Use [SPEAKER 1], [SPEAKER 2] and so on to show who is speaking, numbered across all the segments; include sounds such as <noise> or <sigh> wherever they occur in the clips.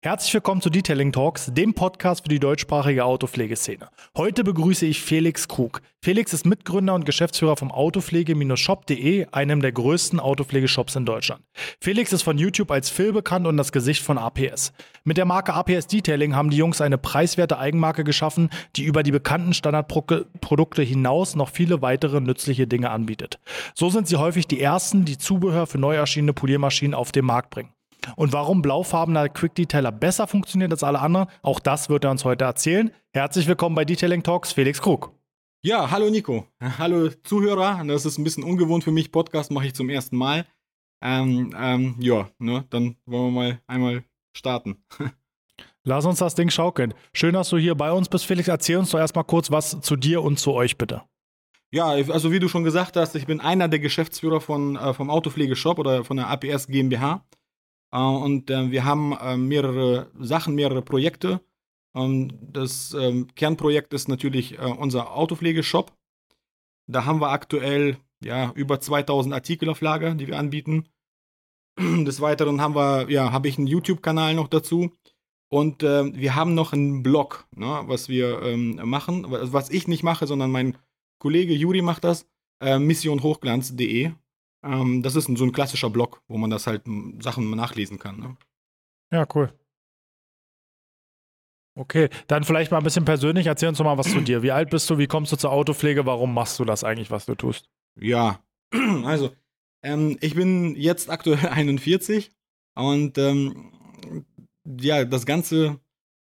[SPEAKER 1] Herzlich willkommen zu Detailing Talks, dem Podcast für die deutschsprachige Autopflegeszene. Heute begrüße ich Felix Krug. Felix ist Mitgründer und Geschäftsführer vom Autopflege-shop.de, einem der größten Autopflegeshops in Deutschland. Felix ist von YouTube als Phil bekannt und das Gesicht von APS. Mit der Marke APS Detailing haben die Jungs eine preiswerte Eigenmarke geschaffen, die über die bekannten Standardprodukte hinaus noch viele weitere nützliche Dinge anbietet. So sind sie häufig die ersten, die Zubehör für neu erschienene Poliermaschinen auf den Markt bringen. Und warum blaufarbener Quick Detailer besser funktioniert als alle anderen, auch das wird er uns heute erzählen. Herzlich willkommen bei Detailing Talks, Felix Krug.
[SPEAKER 2] Ja, hallo Nico. Hallo Zuhörer. Das ist ein bisschen ungewohnt für mich. Podcast mache ich zum ersten Mal. Ähm, ähm, ja, ne, dann wollen wir mal einmal starten. <laughs>
[SPEAKER 1] Lass uns das Ding schaukeln. Schön, dass du hier bei uns bist, Felix. Erzähl uns doch erstmal kurz was zu dir und zu euch, bitte.
[SPEAKER 2] Ja, also wie du schon gesagt hast, ich bin einer der Geschäftsführer von, äh, vom Autopflegeshop oder von der APS GmbH. Äh, und äh, wir haben äh, mehrere Sachen, mehrere Projekte. Ähm, das ähm, Kernprojekt ist natürlich unser Autopflegeshop. Da haben wir aktuell ja, über 2000 Artikel auf Lager, die wir anbieten. <clears throat> Des Weiteren haben wir, ja, habe ich einen YouTube-Kanal noch dazu. Und äh, wir haben noch einen Blog, ne, was wir ähm, machen, was ich nicht mache, sondern mein Kollege Juri macht das, äh, missionhochglanz.de. Ähm, das ist so ein klassischer Blog, wo man das halt Sachen nachlesen kann. Ne?
[SPEAKER 1] Ja, cool. Okay, dann vielleicht mal ein bisschen persönlich. Erzähl uns doch mal was zu dir. Wie alt bist du? Wie kommst du zur Autopflege? Warum machst du das eigentlich, was du tust?
[SPEAKER 2] Ja, <clears throat> also ähm, ich bin jetzt aktuell <laughs> 41 und ähm, ja, das Ganze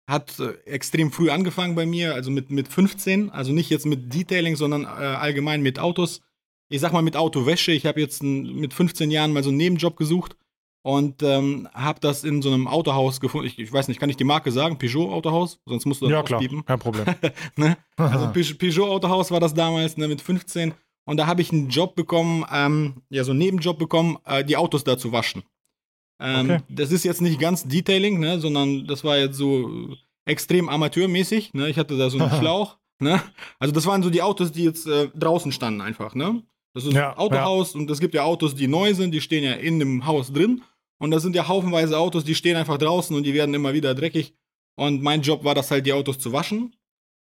[SPEAKER 2] hat äh, extrem früh angefangen bei mir, also mit, mit 15, also nicht jetzt mit Detailing, sondern äh, allgemein mit Autos ich sag mal mit Autowäsche. Ich habe jetzt ein, mit 15 Jahren mal so einen Nebenjob gesucht und ähm, habe das in so einem Autohaus gefunden. Ich, ich, weiß nicht, kann ich die Marke sagen? Peugeot Autohaus? Sonst musst du das
[SPEAKER 1] Ja, klar, kein Problem. <laughs>
[SPEAKER 2] ne? Also <laughs> Peugeot Autohaus war das damals ne, mit 15 und da habe ich einen Job bekommen, ähm, ja, so einen Nebenjob bekommen, äh, die Autos da zu waschen. Ähm, okay. Das ist jetzt nicht ganz Detailing, ne, sondern das war jetzt so extrem amateurmäßig. Ne? Ich hatte da so einen <laughs> Schlauch. Ne? Also das waren so die Autos, die jetzt äh, draußen standen einfach. Ne? Das ist ja, ein Autohaus ja. und es gibt ja Autos, die neu sind, die stehen ja in dem Haus drin. Und das sind ja haufenweise Autos, die stehen einfach draußen und die werden immer wieder dreckig. Und mein Job war das halt, die Autos zu waschen.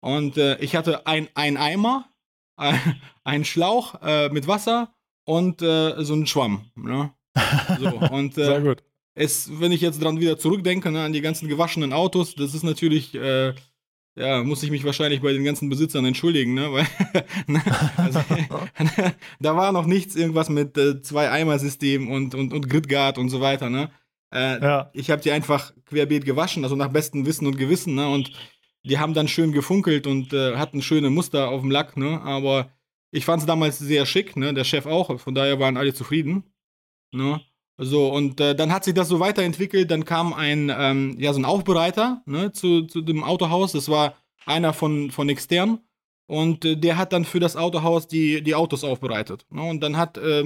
[SPEAKER 2] Und äh, ich hatte ein, ein Eimer, <laughs> äh, einen Schlauch äh, mit Wasser und äh, so einen Schwamm. Ne? So, <laughs> und,
[SPEAKER 1] Sehr gut.
[SPEAKER 2] Es, wenn ich jetzt dran wieder zurückdenke, ne, an die ganzen gewaschenen Autos, das ist natürlich äh, ja, muss ich mich wahrscheinlich bei den ganzen Besitzern entschuldigen, ne? Weil <laughs> ne? also, <laughs> da war noch nichts, irgendwas mit äh, zwei Eimer-System und, und, und Gridguard und so weiter, ne? Äh, ja. Ich habe die einfach querbeet gewaschen, also nach bestem Wissen und Gewissen, ne? Und die haben dann schön gefunkelt und äh, hatten schöne Muster auf dem Lack, ne? Aber ich fand es damals sehr schick, ne? Der Chef auch, von daher waren alle zufrieden, ne? So, und äh, dann hat sich das so weiterentwickelt. Dann kam ein, ähm, ja, so ein Aufbereiter ne, zu, zu dem Autohaus. Das war einer von, von extern. Und äh, der hat dann für das Autohaus die, die Autos aufbereitet. Ne? Und dann hat äh,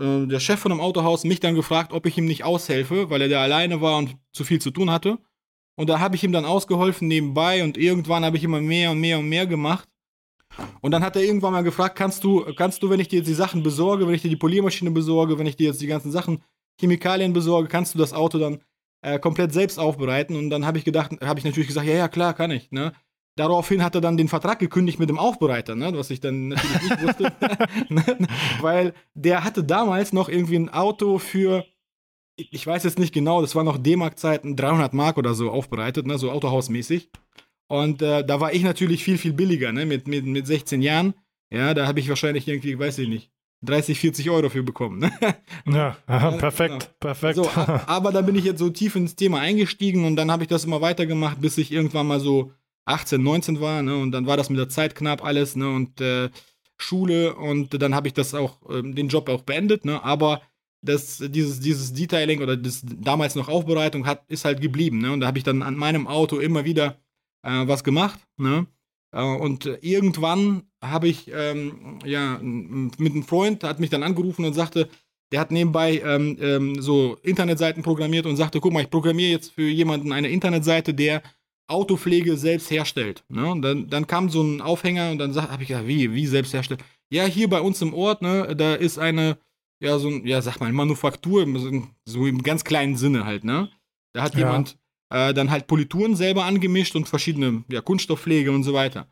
[SPEAKER 2] äh der Chef von dem Autohaus mich dann gefragt, ob ich ihm nicht aushelfe, weil er da alleine war und zu viel zu tun hatte. Und da habe ich ihm dann ausgeholfen nebenbei und irgendwann habe ich immer mehr und mehr und mehr gemacht. Und dann hat er irgendwann mal gefragt, kannst du, kannst du, wenn ich dir jetzt die Sachen besorge, wenn ich dir die Poliermaschine besorge, wenn ich dir jetzt die ganzen Sachen Chemikalien besorge, kannst du das Auto dann äh, komplett selbst aufbereiten. Und dann habe ich gedacht, habe ich natürlich gesagt, ja, ja, klar, kann ich. Ne? Daraufhin hat er dann den Vertrag gekündigt mit dem Aufbereiter, ne? was ich dann natürlich nicht wusste. <laughs> <laughs> Ne? Weil der hatte damals noch irgendwie ein Auto für, ich weiß jetzt nicht genau, das war noch D-Mark-Zeiten, 300 Mark oder so aufbereitet, ne? so autohausmäßig. Und äh, da war ich natürlich viel, viel billiger, ne? mit, mit, mit 16 Jahren. Ja, da habe ich wahrscheinlich irgendwie, weiß ich nicht, 30, 40 Euro für bekommen. Ne? <laughs>
[SPEAKER 1] Ja, aha, perfekt, genau. perfekt.
[SPEAKER 2] So, <laughs> aber dann bin ich jetzt so tief ins Thema eingestiegen und dann habe ich das immer weitergemacht, bis ich irgendwann mal so 18, 19 war. Ne? Und dann war das mit der Zeit knapp alles ne? und äh, Schule und dann habe ich das auch, äh, den Job auch beendet. Ne? Aber das, dieses, dieses Detailing oder das damals noch Aufbereitung hat, ist halt geblieben. Ne? Und da habe ich dann an meinem Auto immer wieder äh, was gemacht. Ne? Äh, und irgendwann habe ich, ähm, ja, mit einem Freund, hat mich dann angerufen und sagte, der hat nebenbei ähm, ähm, so Internetseiten programmiert und sagte, guck mal, ich programmiere jetzt für jemanden eine Internetseite, der Autopflege selbst herstellt. Ne? Und dann, dann kam so ein Aufhänger und dann habe ich gesagt, wie, wie selbst herstellt? Ja, hier bei uns im Ort, ne, da ist eine, ja, so ein, ja, sag mal, Manufaktur, so im ganz kleinen Sinne halt, ne? Da hat ja. jemand äh, dann halt Polituren selber angemischt und verschiedene ja, Kunststoffpflege und so weiter.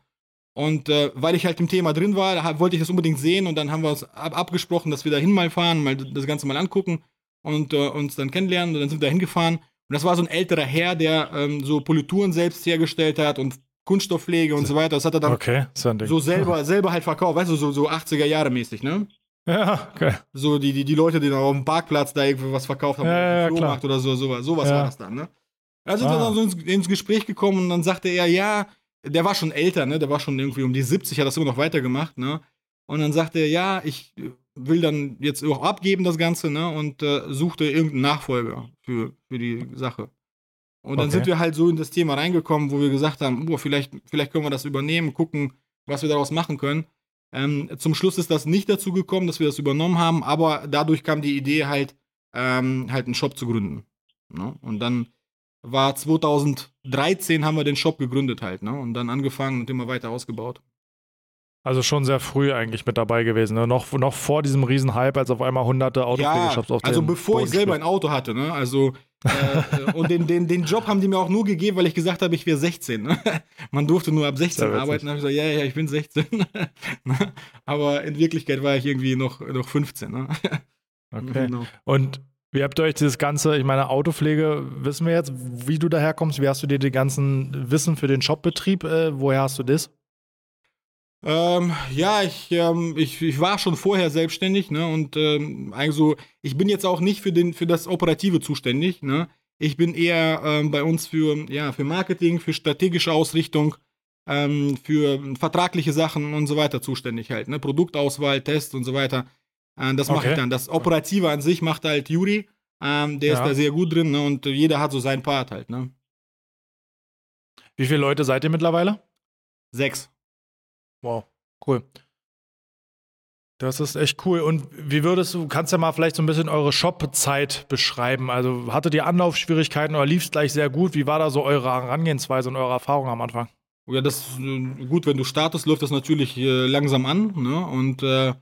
[SPEAKER 2] Und äh, weil ich halt im Thema drin war, hab, wollte ich das unbedingt sehen und dann haben wir uns ab abgesprochen, dass wir da hin mal fahren, mal das Ganze mal angucken und äh, uns dann kennenlernen. Und dann sind wir da hingefahren. Und das war so ein älterer Herr, der ähm, so Polituren selbst hergestellt hat und Kunststoffpflege und so weiter. Das hat er dann
[SPEAKER 1] okay,
[SPEAKER 2] so selber, selber halt verkauft, weißt du, so, so 80er Jahre mäßig, ne?
[SPEAKER 1] Ja, okay.
[SPEAKER 2] So die, die, die Leute, die dann auf dem Parkplatz da irgendwie was verkauft haben,
[SPEAKER 1] ja, ja,
[SPEAKER 2] Flohmarkt oder so, sowas, sowas
[SPEAKER 1] ja.
[SPEAKER 2] war das dann, ne? Da sind wir
[SPEAKER 1] Ah.
[SPEAKER 2] dann so ins, ins Gespräch gekommen und dann sagte er, ja, der war schon älter, ne? Der war schon irgendwie um die 70, hat das immer noch weitergemacht, ne? Und dann sagte er, ja, ich äh, will dann jetzt auch abgeben das Ganze, ne? Und äh, suchte irgendeinen Nachfolger für, für die Sache. Und dann
[SPEAKER 1] Okay.
[SPEAKER 2] sind wir halt so in das Thema reingekommen, wo wir gesagt haben, oh, vielleicht, vielleicht können wir das übernehmen, gucken, was wir daraus machen können. Ähm, zum Schluss ist das nicht dazu gekommen, dass wir das übernommen haben, aber dadurch kam die Idee halt, ähm, halt einen Shop zu gründen. Ne? Und dann war 2013 haben wir den Shop gegründet halt, ne? Und dann angefangen und immer weiter ausgebaut.
[SPEAKER 1] Also schon sehr früh eigentlich mit dabei gewesen. Ne? Noch, noch vor diesem Riesenhype, als auf einmal hunderte Autopflegeshops auf
[SPEAKER 2] also bevor ich
[SPEAKER 1] Boden
[SPEAKER 2] selber ein. Auto hatte, ne? Also äh, und den, den, den Job haben die mir auch nur gegeben, weil ich gesagt habe, ich wäre 16. Ne? <laughs> Man durfte nur ab 16
[SPEAKER 1] Sehr witzig.
[SPEAKER 2] arbeiten. Da habe ich gesagt, ja, ja, ich bin 16. <laughs> Ne? Aber in Wirklichkeit war ich irgendwie noch, noch 15. Ne? <laughs>
[SPEAKER 1] Okay.
[SPEAKER 2] Genau.
[SPEAKER 1] Und wie habt ihr euch dieses ganze, ich meine, Autopflege, wissen wir jetzt, wie du daherkommst? Wie hast du dir die ganzen Wissen für den Shopbetrieb, äh, woher hast du das?
[SPEAKER 2] Ähm, ja, ich, ähm, ich, ich war schon vorher selbstständig, ne? Und ähm, also ich bin jetzt auch nicht für, den, für das Operative zuständig, ne? Ich bin eher ähm, bei uns für, ja, für Marketing, für strategische Ausrichtung, ähm, für vertragliche Sachen und so weiter zuständig halt, ne? Produktauswahl, Test und so weiter. Äh, das mache
[SPEAKER 1] Okay.
[SPEAKER 2] ich dann. Das Operative an sich macht halt Juri, ähm, der ist
[SPEAKER 1] Ja.
[SPEAKER 2] da sehr gut drin, ne? Und jeder hat so seinen Part halt, ne?
[SPEAKER 1] Wie viele Leute seid ihr mittlerweile?
[SPEAKER 2] Sechs.
[SPEAKER 1] Wow, cool. Das ist echt cool. Und wie würdest du, kannst ja mal vielleicht so ein bisschen eure Shop-Zeit beschreiben? Also hattet ihr Anlaufschwierigkeiten oder lief es gleich sehr gut? Wie war da so eure Herangehensweise und eure Erfahrung am Anfang?
[SPEAKER 2] Ja, das äh, gut, wenn du startest, läuft das natürlich äh, langsam an, ne? Und, äh,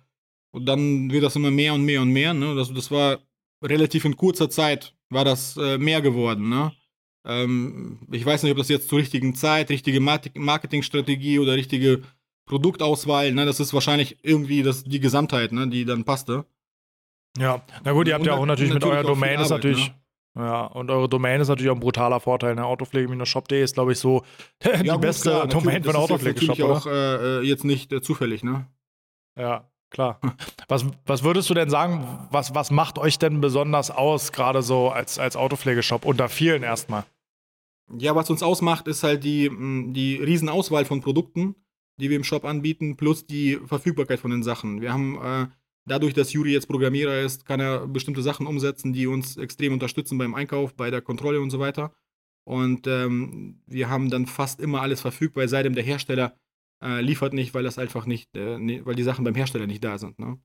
[SPEAKER 2] und dann wird das immer mehr und mehr und mehr, ne? Das, das war relativ in kurzer Zeit war das äh, mehr geworden, ne? Ähm, ich weiß nicht, ob das jetzt zur richtigen Zeit, richtige Market- Marketingstrategie oder richtige Produktauswahl, ne? Das ist wahrscheinlich irgendwie das, die Gesamtheit, ne? Die dann passte.
[SPEAKER 1] Ja, na gut, ihr habt
[SPEAKER 2] Und
[SPEAKER 1] ja auch
[SPEAKER 2] nat-
[SPEAKER 1] natürlich mit
[SPEAKER 2] natürlich
[SPEAKER 1] eurer Domain ist
[SPEAKER 2] Arbeit,
[SPEAKER 1] natürlich. Ja, und eure Domain ist natürlich auch ein brutaler Vorteil. Ne? Autopflege-shop.de ist, glaube ich, so <laughs> die
[SPEAKER 2] Ja,
[SPEAKER 1] beste
[SPEAKER 2] klar,
[SPEAKER 1] Domain
[SPEAKER 2] natürlich,
[SPEAKER 1] für einen
[SPEAKER 2] das ist
[SPEAKER 1] Autopflegeshop,
[SPEAKER 2] natürlich auch äh, äh, jetzt nicht äh, zufällig, ne?
[SPEAKER 1] Ja, klar. Was, was würdest du denn sagen, was, was macht euch denn besonders aus, gerade so als, als Autopflegeshop unter vielen erstmal?
[SPEAKER 2] Ja, was uns ausmacht, ist halt die, mh, die Riesenauswahl von Produkten, die wir im Shop anbieten, plus die Verfügbarkeit von den Sachen. Wir haben äh, dadurch, dass Juri jetzt Programmierer ist, kann er bestimmte Sachen umsetzen, die uns extrem unterstützen beim Einkauf, bei der Kontrolle und so weiter. Und ähm, wir haben dann fast immer alles verfügbar, es sei denn der Hersteller äh, liefert nicht, weil das einfach nicht, äh, ne, weil die Sachen beim Hersteller nicht da sind. Ne?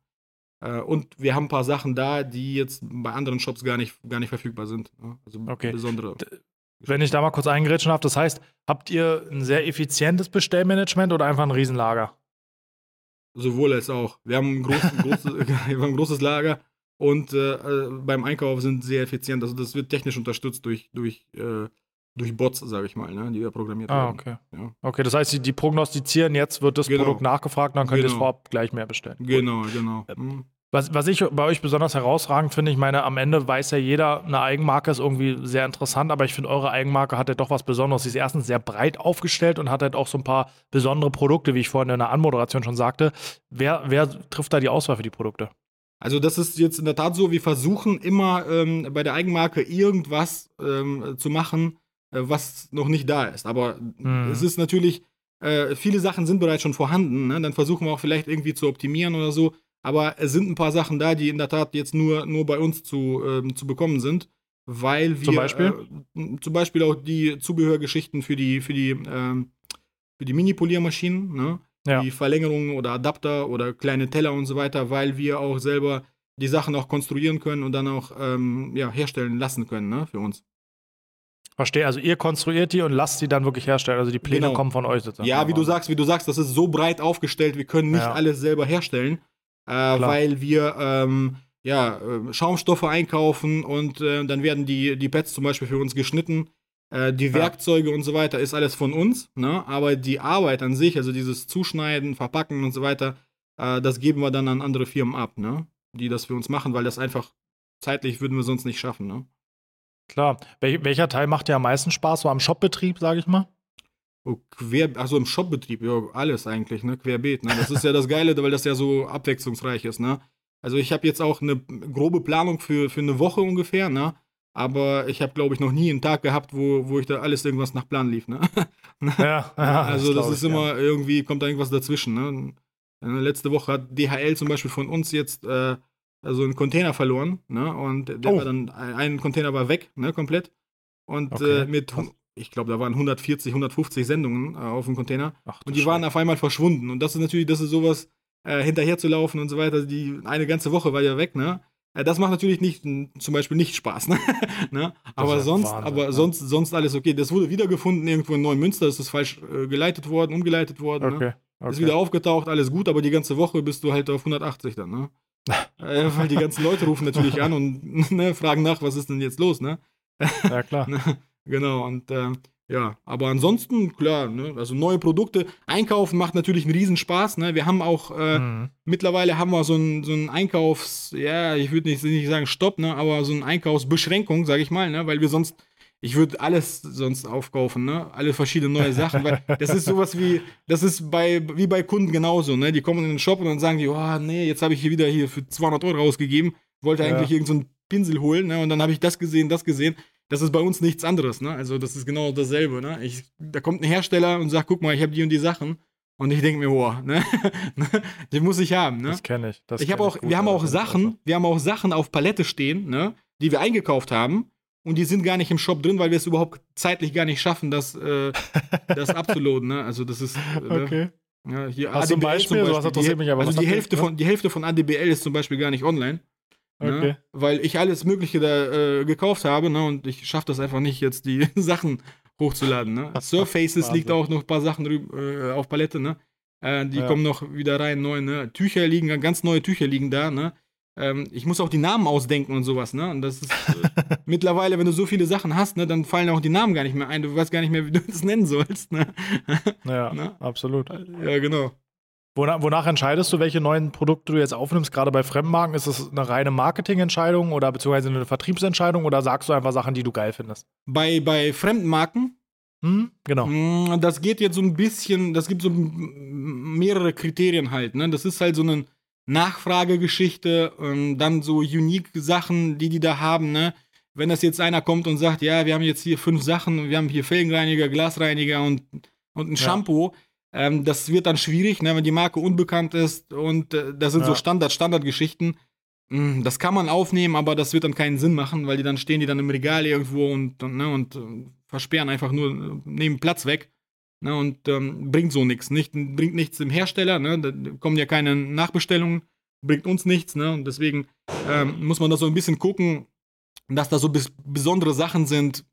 [SPEAKER 2] Äh, und wir haben ein paar Sachen da, die jetzt bei anderen Shops gar nicht, gar nicht verfügbar sind. Ne? Also
[SPEAKER 1] Okay.
[SPEAKER 2] besondere.
[SPEAKER 1] Wenn ich da mal kurz eingrätschen darf, das heißt, habt ihr ein sehr effizientes Bestellmanagement oder einfach ein Riesenlager?
[SPEAKER 2] Sowohl als auch. Wir haben ein, groß, großes, <laughs> <laughs> wir haben ein großes Lager und äh, äh, beim Einkauf sind sehr effizient. Also das wird technisch unterstützt durch, durch, äh, durch Bots, sage ich mal, ne, die wir programmiert
[SPEAKER 1] Ah,
[SPEAKER 2] werden.
[SPEAKER 1] okay.
[SPEAKER 2] Ja.
[SPEAKER 1] Okay, das heißt, die, die prognostizieren, jetzt wird das
[SPEAKER 2] Genau.
[SPEAKER 1] Produkt nachgefragt, dann könnt ihr es
[SPEAKER 2] Genau.
[SPEAKER 1] vorab gleich mehr bestellen. Cool.
[SPEAKER 2] Genau, genau. Hm.
[SPEAKER 1] Was, was ich bei euch besonders herausragend finde, ich meine, am Ende weiß ja jeder, eine Eigenmarke ist irgendwie sehr interessant, aber ich finde, eure Eigenmarke hat ja doch was Besonderes. Sie ist erstens sehr breit aufgestellt und hat halt auch so ein paar besondere Produkte, wie ich vorhin in der Anmoderation schon sagte. Wer, wer trifft da die Auswahl für die Produkte?
[SPEAKER 2] Also das ist jetzt in der Tat so, wir versuchen immer ähm, bei der Eigenmarke irgendwas ähm, zu machen, äh, was noch nicht da ist. Aber
[SPEAKER 1] Mhm.
[SPEAKER 2] es ist natürlich, äh, viele Sachen sind bereits schon vorhanden. Ne? Dann versuchen wir auch vielleicht irgendwie zu optimieren oder so. Aber es sind ein paar Sachen da, die in der Tat jetzt nur, nur bei uns zu, ähm, zu bekommen sind. Weil wir
[SPEAKER 1] Zum Beispiel?
[SPEAKER 2] Äh, zum Beispiel auch die Zubehörgeschichten für die, für die, ähm, für die Mini-Poliermaschinen, ne?
[SPEAKER 1] Ja.
[SPEAKER 2] die Verlängerungen oder Adapter oder kleine Teller und so weiter, weil wir auch selber die Sachen auch konstruieren können und dann auch ähm, ja, herstellen lassen können ne, für uns.
[SPEAKER 1] Verstehe, also ihr konstruiert die und lasst sie dann wirklich herstellen. Also die Pläne
[SPEAKER 2] Genau.
[SPEAKER 1] kommen von euch sozusagen.
[SPEAKER 2] Ja, wie du sagst, wie du sagst, das ist so breit aufgestellt, wir können nicht
[SPEAKER 1] Ja.
[SPEAKER 2] alles selber herstellen, äh, weil wir ähm, ja, äh, Schaumstoffe einkaufen und äh, dann werden die, die Pads zum Beispiel für uns geschnitten. Äh, die
[SPEAKER 1] Ja.
[SPEAKER 2] Werkzeuge und so weiter ist alles von uns, ne? aber die Arbeit an sich, also dieses Zuschneiden, Verpacken und so weiter, äh, das geben wir dann an andere Firmen ab, ne? die das für uns machen, weil das einfach zeitlich würden wir sonst nicht schaffen. Ne?
[SPEAKER 1] Klar. Wel welcher Teil macht dir am meisten Spaß? So am Shopbetrieb, sage ich mal?
[SPEAKER 2] Oh, quer, also im Shopbetrieb, ja, alles eigentlich, ne? Querbeet. Ne? Das ist ja das Geile, weil das ja so abwechslungsreich ist, ne? Also ich habe jetzt auch eine grobe Planung für, für eine Woche ungefähr, ne? Aber ich habe, glaube ich, noch nie einen Tag gehabt, wo, wo ich da alles irgendwas nach Plan lief, ne? <laughs>
[SPEAKER 1] Ja, ja
[SPEAKER 2] also das
[SPEAKER 1] glaub
[SPEAKER 2] ist
[SPEAKER 1] ich,
[SPEAKER 2] immer irgendwie, kommt da irgendwas dazwischen, ne? Letzte Woche hat DHL zum Beispiel von uns jetzt äh, also einen Container verloren, ne? Und der
[SPEAKER 1] Oh.
[SPEAKER 2] war dann, ein Container war weg, ne, komplett. Und
[SPEAKER 1] Okay.
[SPEAKER 2] äh, mit, ich glaube, da waren 140, 150 Sendungen äh, auf dem Container.
[SPEAKER 1] Ach,
[SPEAKER 2] Und die waren
[SPEAKER 1] Schreck.
[SPEAKER 2] auf einmal verschwunden. Und das ist natürlich, das ist sowas, äh, hinterher zu laufen und so weiter. Die eine ganze Woche war ja weg, ne? Äh, das macht natürlich nicht, zum Beispiel nicht Spaß, <laughs> ne? ne? Aber sonst,
[SPEAKER 1] Wahnsinn,
[SPEAKER 2] aber
[SPEAKER 1] ne?
[SPEAKER 2] sonst, sonst alles okay. Das wurde wiedergefunden irgendwo in Neumünster, das ist falsch äh, geleitet worden, umgeleitet worden, ne?
[SPEAKER 1] Okay. okay.
[SPEAKER 2] Ist wieder aufgetaucht, alles gut, aber die ganze Woche bist du halt auf 180 dann, ne? Äh, weil die ganzen Leute rufen natürlich an und <laughs> ne, fragen nach, was ist denn jetzt los, ne?
[SPEAKER 1] ja, klar. <laughs>
[SPEAKER 2] Ne? genau, und äh, ja, aber ansonsten, klar, ne? also neue Produkte. Einkaufen macht natürlich einen Riesenspaß. Ne? Wir haben auch, äh,
[SPEAKER 1] Mhm.
[SPEAKER 2] mittlerweile haben wir so einen so Einkaufs-, ja, ich würde nicht, nicht sagen Stopp, ne? aber so eine Einkaufsbeschränkung, sage ich mal, ne? weil wir sonst, ich würde alles sonst aufkaufen, ne? alle verschiedene neue Sachen, weil <laughs> das ist sowas wie, das ist bei, wie bei Kunden genauso, ne? die kommen in den Shop und dann sagen die, oh nee, jetzt habe ich hier wieder hier für 200 Euro ausgegeben, wollte
[SPEAKER 1] Ja.
[SPEAKER 2] eigentlich irgendeinen so Pinsel holen ne? und dann habe ich das gesehen, das gesehen. Das ist bei uns nichts anderes, ne? Also das ist genau dasselbe, ne? Ich, da kommt ein Hersteller und sagt, guck mal, ich habe die und die Sachen. Und ich denke mir, boah, ne? <laughs> Den muss ich haben, ne?
[SPEAKER 1] Das kenne ich. Das
[SPEAKER 2] ich habe auch, wir haben auch Sachen, wir haben auch Sachen auf Palette stehen, ne? Die wir eingekauft haben. Und die sind gar nicht im Shop drin, weil wir es überhaupt zeitlich gar nicht schaffen, das, äh, das <laughs> abzuladen, ne? Also das ist. Äh, ne?
[SPEAKER 1] Okay.
[SPEAKER 2] Ja, hier
[SPEAKER 1] Hast du ein Beispiel? Interessiert mich aber.
[SPEAKER 2] Also die Hälfte, von, die Hälfte von ADBL ist zum Beispiel gar nicht online. Ne?
[SPEAKER 1] Okay.
[SPEAKER 2] Weil ich alles Mögliche da äh, gekauft habe, ne? Und ich schaffe das einfach nicht, jetzt die <laughs> Sachen hochzuladen. Ne? <laughs> Surfaces liegt auch noch ein paar Sachen äh, auf Palette, ne? Äh, die
[SPEAKER 1] Ja.
[SPEAKER 2] kommen noch wieder rein, neu, ne? Tücher liegen, ganz neue Tücher liegen da, ne? Ähm, ich muss auch die Namen ausdenken und sowas, ne? Und das ist äh, <laughs> mittlerweile, wenn du so viele Sachen hast, ne, dann fallen auch die Namen gar nicht mehr ein. Du weißt gar nicht mehr, wie du das nennen sollst, ne? <laughs>
[SPEAKER 1] Ja,
[SPEAKER 2] Ne?
[SPEAKER 1] absolut.
[SPEAKER 2] Ja, genau.
[SPEAKER 1] Wonach, wonach entscheidest du, welche neuen Produkte du jetzt aufnimmst? Gerade bei Fremdmarken, ist das eine reine Marketingentscheidung oder beziehungsweise eine Vertriebsentscheidung oder sagst du einfach Sachen, die du geil findest?
[SPEAKER 2] Bei, bei Fremdmarken
[SPEAKER 1] Hm? Genau.
[SPEAKER 2] Mm, Das geht jetzt so ein bisschen, das gibt so mehrere Kriterien halt. Ne? Das ist halt so eine Nachfragegeschichte, ähm, dann so unique Sachen, die die da haben. Ne? Wenn das jetzt einer kommt und sagt, ja, wir haben jetzt hier fünf Sachen, wir haben hier Felgenreiniger, Glasreiniger und, und ein
[SPEAKER 1] Ja.
[SPEAKER 2] Shampoo, ähm, das wird dann schwierig, ne? wenn die Marke unbekannt ist und äh, das sind so
[SPEAKER 1] Ja.
[SPEAKER 2] Standard, Standardgeschichten. Mm, Das kann man aufnehmen, aber das wird dann keinen Sinn machen, weil die dann stehen die dann im Regal irgendwo und, und, ne, und äh, versperren einfach nur, nehmen Platz weg. Ne, und ähm, bringt so nichts. Nicht, bringt nichts dem Hersteller, ne, da kommen ja keine Nachbestellungen, bringt uns nichts, ne, und deswegen ähm, muss man da so ein bisschen gucken, dass da so bis, besondere Sachen sind,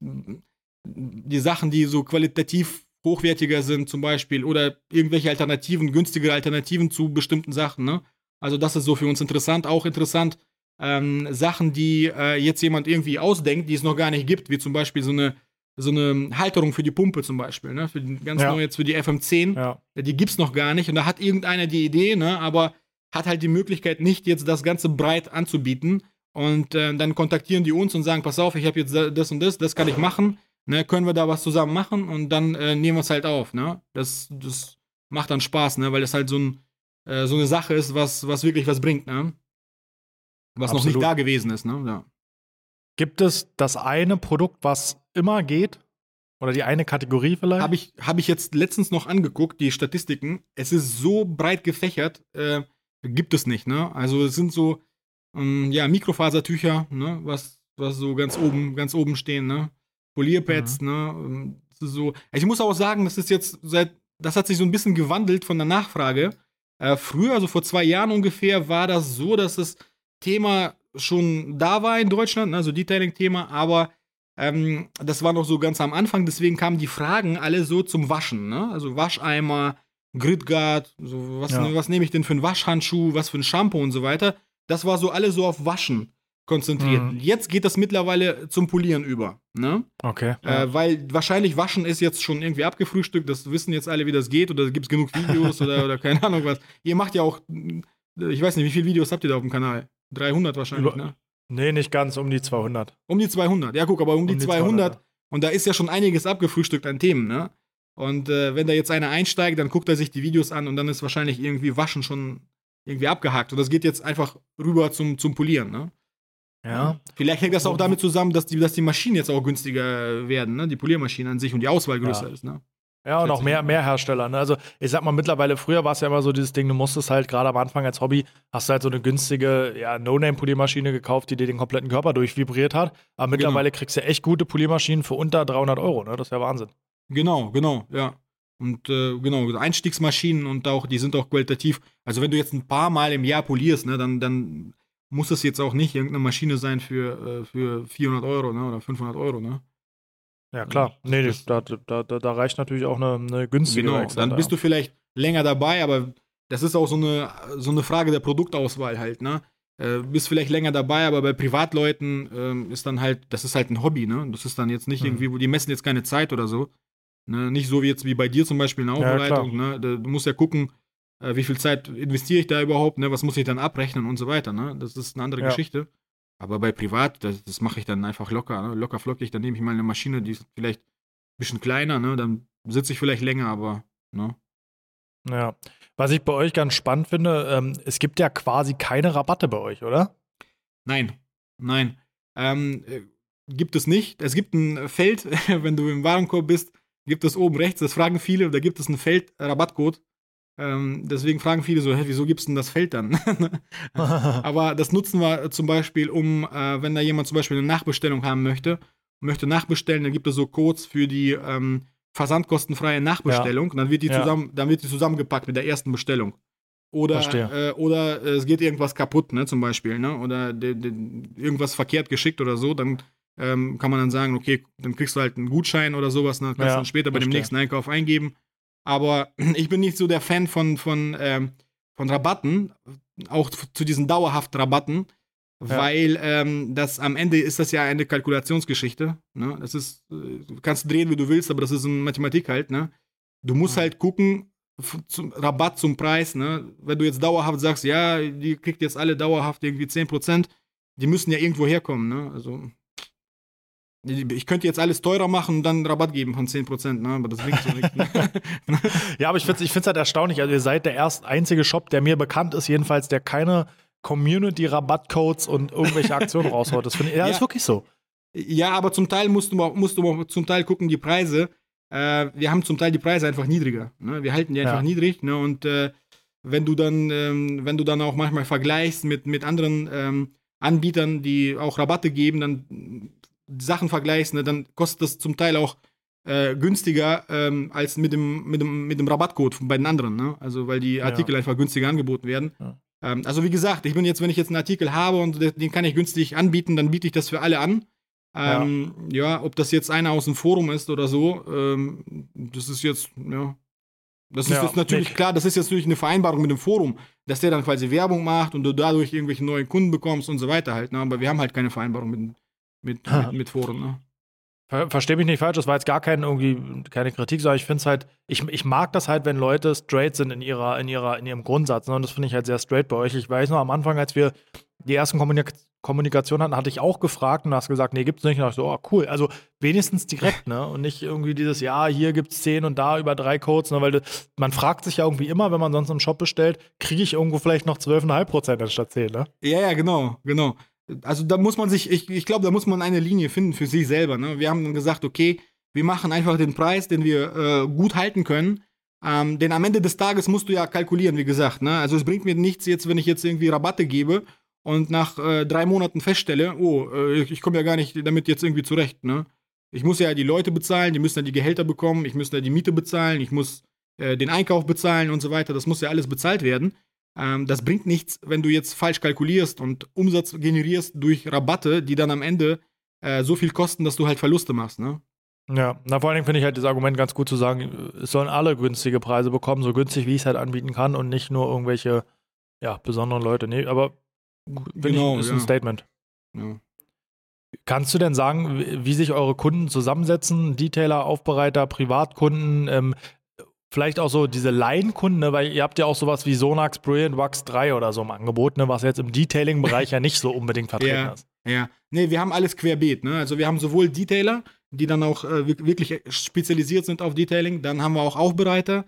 [SPEAKER 2] die Sachen, die so qualitativ hochwertiger sind zum Beispiel oder irgendwelche Alternativen, günstigere Alternativen zu bestimmten Sachen, ne. Also das ist so für uns interessant. Auch interessant ähm, Sachen, die äh, jetzt jemand irgendwie ausdenkt, die es noch gar nicht gibt, wie zum Beispiel so eine, so eine Halterung für die Pumpe zum Beispiel, ne? Für die, ganz
[SPEAKER 1] Ja.
[SPEAKER 2] neu jetzt für die FM10.
[SPEAKER 1] Ja.
[SPEAKER 2] Die gibt's noch gar nicht und da hat irgendeiner die Idee, ne? Aber hat halt die Möglichkeit nicht, jetzt das Ganze breit anzubieten. Und äh, dann kontaktieren die uns und sagen, pass auf, ich habe jetzt das und das, das kann ich machen. Ne, können wir da was zusammen machen und dann äh, nehmen wir es halt auf, ne? Das, das macht dann Spaß, ne? Weil das halt so, ein, äh, so eine Sache ist, was, was wirklich was bringt, ne? Was noch
[SPEAKER 1] Absolut.
[SPEAKER 2] nicht da gewesen ist, ne? Ja.
[SPEAKER 1] Gibt es das eine Produkt, was immer geht? Oder die eine Kategorie vielleicht?
[SPEAKER 2] Habe ich, hab ich jetzt letztens noch angeguckt, die Statistiken. Es ist so breit gefächert, äh, gibt es nicht, ne? Also es sind so, ähm, ja, Mikrofasertücher, ne? Was, was so ganz oben, ganz oben stehen, ne? Polierpads, ne? Ähm, so. Ich muss auch sagen, das ist jetzt seit, das hat sich so ein bisschen gewandelt von der Nachfrage. Äh, früher, also vor zwei Jahren ungefähr, war das so, dass das Thema schon da war in Deutschland, ne? also Detailing-Thema, aber ähm, das war noch so ganz am Anfang, deswegen kamen die Fragen alle so zum Waschen, ne? Also Wascheimer, Gridguard, so was,
[SPEAKER 1] Ja.
[SPEAKER 2] was nehme ich denn für einen Waschhandschuh, was für ein Shampoo und so weiter. Das war so alle so auf Waschen. konzentriert. Mhm. Jetzt geht das mittlerweile zum Polieren über. Ne?
[SPEAKER 1] Okay.
[SPEAKER 2] Äh, weil wahrscheinlich Waschen ist jetzt schon irgendwie abgefrühstückt. Das wissen jetzt alle, wie das geht. Oder gibt es genug Videos oder, oder keine Ahnung was. Ihr macht ja auch, ich weiß nicht, wie viele Videos habt ihr da auf dem Kanal? 300 wahrscheinlich, Über, ne?
[SPEAKER 1] Nee, nicht ganz, um die 200.
[SPEAKER 2] Um die 200. Ja, guck, aber um, um die, 200. 200 ja. Und da ist ja schon einiges abgefrühstückt an Themen, ne? Und äh, wenn da jetzt einer einsteigt, dann guckt er sich die Videos an und dann ist wahrscheinlich irgendwie Waschen schon irgendwie abgehakt. Und das geht jetzt einfach rüber zum, zum Polieren, ne?
[SPEAKER 1] Ja.
[SPEAKER 2] Vielleicht hängt das auch damit zusammen, dass die, dass die Maschinen jetzt auch günstiger werden, ne? Die Poliermaschinen an sich und die Auswahl größer ja. ist, ne?
[SPEAKER 1] Ja, und auch mehr, mehr Hersteller. Ne? Also, ich sag mal, mittlerweile, früher war es ja immer so dieses Ding, du musstest halt gerade am Anfang als Hobby, hast du halt so eine günstige ja, No-Name-Poliermaschine gekauft, die dir den kompletten Körper durchvibriert hat. Aber genau. mittlerweile genau. kriegst du echt gute Poliermaschinen für unter 300 Euro. Ne? Das ist ja Wahnsinn.
[SPEAKER 2] Genau, genau, ja. Und äh, genau, Einstiegsmaschinen und auch, die sind auch qualitativ. Also, wenn du jetzt ein paar Mal im Jahr polierst, ne, dann, dann muss es jetzt auch nicht irgendeine Maschine sein für, äh, für 400 Euro ne, oder 500 Euro. Ne?
[SPEAKER 1] Ja, klar. Nee, das, da, da, da, da, reicht natürlich auch eine, eine günstige
[SPEAKER 2] Genau, dann bist du vielleicht länger dabei, aber das ist auch so eine, so eine Frage der Produktauswahl halt, ne? Äh, bist vielleicht länger dabei, aber bei Privatleuten ähm, ist dann halt, das ist halt ein Hobby, ne? Das ist dann jetzt nicht mhm. irgendwie, wo die messen jetzt keine Zeit oder so. Ne? Nicht so wie jetzt wie bei dir zum Beispiel in der Aufbereitung, ja, ne? Du musst ja gucken, äh, wie viel Zeit investiere ich da überhaupt, ne? Was muss ich dann abrechnen und so weiter, ne? Das ist eine andere ja. Geschichte. Aber bei Privat, das, das mache ich dann einfach locker, ne? locker flockig. Dann nehme ich mal eine Maschine, die ist vielleicht ein bisschen kleiner, ne? dann sitze ich vielleicht länger, aber. Ne?
[SPEAKER 1] Ja. Was ich bei euch ganz spannend finde, ähm, es gibt ja quasi keine Rabatte bei euch, oder?
[SPEAKER 2] Nein, nein. Ähm, äh, gibt es nicht. Es gibt ein Feld, <laughs> wenn du im Warenkorb bist, gibt es oben rechts, das fragen viele, da gibt es ein Feld, Rabattcode. Ähm, deswegen fragen viele so, hä, wieso gibst du denn das Feld dann? <laughs> <laughs> Aber das nutzen wir zum Beispiel, um, äh, wenn da jemand zum Beispiel eine Nachbestellung haben möchte, möchte nachbestellen, dann gibt es so Codes für die ähm, versandkostenfreie Nachbestellung. Ja. dann wird die ja. zusammen, dann wird die zusammengepackt mit der ersten Bestellung. Oder, äh, oder es geht irgendwas kaputt, ne, zum Beispiel, ne? Oder de, de, irgendwas verkehrt geschickt oder so, dann ähm, kann man dann sagen, okay, dann kriegst du halt einen Gutschein oder sowas, ne? kannst ja, dann später bei verstehe. dem nächsten Einkauf eingeben. Aber <clears throat> ich bin nicht so der Fan von, von, ähm, von Rabatten, auch zu diesen dauerhaften Rabatten, ja. weil ähm, das am Ende ist das ja eine Kalkulationsgeschichte. Ne? Das ist, äh, du kannst drehen, wie du willst, aber das ist in Mathematik halt. Ne? Du musst ja. halt gucken, zum Rabatt zum Preis. Ne? Wenn du jetzt dauerhaft sagst, ja, die kriegt jetzt alle dauerhaft irgendwie 10%, die müssen ja irgendwo herkommen. Ne? Also ich könnte jetzt alles teurer machen und dann Rabatt geben von 10%, ne? aber das bringt so nichts. Ne? <laughs>
[SPEAKER 1] ja, aber ich finde es ich halt erstaunlich. Also, ihr seid der erste einzige Shop, der mir bekannt ist, jedenfalls, der keine Community-Rabattcodes und irgendwelche Aktionen <laughs> raushaut. Das finde ich, ja, ja, ist wirklich so.
[SPEAKER 2] Ja, aber zum Teil musst du, musst du zum Teil gucken, die Preise. Äh, wir haben zum Teil die Preise einfach niedriger. Ne? Wir halten die einfach ja. niedrig. Ne? Und äh, wenn du dann, ähm, wenn du dann auch manchmal vergleichst mit, mit anderen ähm, Anbietern, die auch Rabatte geben, dann Sachen vergleichst, ne, dann kostet das zum Teil auch äh, günstiger ähm, als mit dem, mit, dem, mit dem Rabattcode bei den anderen. Ne? Also, weil die Artikel ja. einfach günstiger angeboten werden. Ja. Ähm, also, wie gesagt, ich bin jetzt, wenn ich jetzt einen Artikel habe und den kann ich günstig anbieten, dann biete ich das für alle an. Ähm, ja. ja. ob das jetzt einer aus dem Forum ist oder so, ähm, das ist jetzt, ja. Das ist jetzt natürlich nicht. klar, das ist jetzt natürlich eine Vereinbarung mit dem Forum, dass der dann quasi Werbung macht und du dadurch irgendwelche neuen Kunden bekommst und so weiter halt. Ne? Aber wir haben halt keine Vereinbarung mit, mit, mit, <laughs> mit Foren. Ne?
[SPEAKER 1] Ver Verstehe mich nicht falsch, das war jetzt gar kein, irgendwie, keine Kritik, sondern ich finde es halt, ich, ich mag das halt, wenn Leute straight sind in ihrer, in ihrer, in ihrem Grundsatz. Ne? Und das finde ich halt sehr straight bei euch. Ich weiß noch, am Anfang, als wir die ersten Kommunik Kommunikation hatten, hatte ich auch gefragt und hast gesagt, nee, gibt's nicht. Und ich so, oh, cool. Also wenigstens direkt, ne? Und nicht irgendwie dieses, ja, hier gibt's zehn und da über drei Codes, ne? Weil du, man fragt sich ja irgendwie immer, wenn man sonst einen Shop bestellt, kriege ich irgendwo vielleicht noch 12,5 Prozent anstatt 10, ne?
[SPEAKER 2] Ja, ja, genau, genau also da muss man sich, ich, ich glaube, da muss man eine Linie finden für sich selber. Ne? Wir haben dann gesagt, okay, wir machen einfach den Preis, den wir äh, gut halten können. Ähm, denn am Ende des Tages musst du ja kalkulieren, wie gesagt. Ne? Also es bringt mir nichts jetzt, wenn ich jetzt irgendwie Rabatte gebe und nach äh, drei Monaten feststelle, oh, äh, ich komme ja gar nicht damit jetzt irgendwie zurecht. Ne? Ich muss ja die Leute bezahlen, die müssen ja die Gehälter bekommen, ich muss ja die Miete bezahlen, ich muss äh, den Einkauf bezahlen und so weiter. Das muss ja alles bezahlt werden. Ähm, das bringt nichts, wenn du jetzt falsch kalkulierst und Umsatz generierst durch Rabatte, die dann am Ende äh, so viel kosten, dass du halt Verluste machst, ne?
[SPEAKER 1] Ja, na vor allen Dingen finde ich halt das Argument ganz gut zu sagen, es sollen alle günstige Preise bekommen, so günstig wie ich es halt anbieten kann und nicht nur irgendwelche, ja, besonderen Leute. Nee, aber genau, ich, ist ja. ein Statement.
[SPEAKER 2] Ja.
[SPEAKER 1] Kannst du denn sagen, wie wie sich eure Kunden zusammensetzen? Detailer, Aufbereiter, Privatkunden, ähm, vielleicht auch so diese Laienkunden, ne? weil ihr habt ja auch sowas wie Sonax Brilliant Wax 3 oder so im Angebot, ne? was jetzt im Detailing-Bereich <laughs> ja nicht so unbedingt vertreten
[SPEAKER 2] Ja.
[SPEAKER 1] ist.
[SPEAKER 2] Ja, nee, wir haben alles querbeet. Ne? Also wir haben sowohl Detailer, die dann auch äh, wirk- wirklich spezialisiert sind auf Detailing, dann haben wir auch Aufbereiter,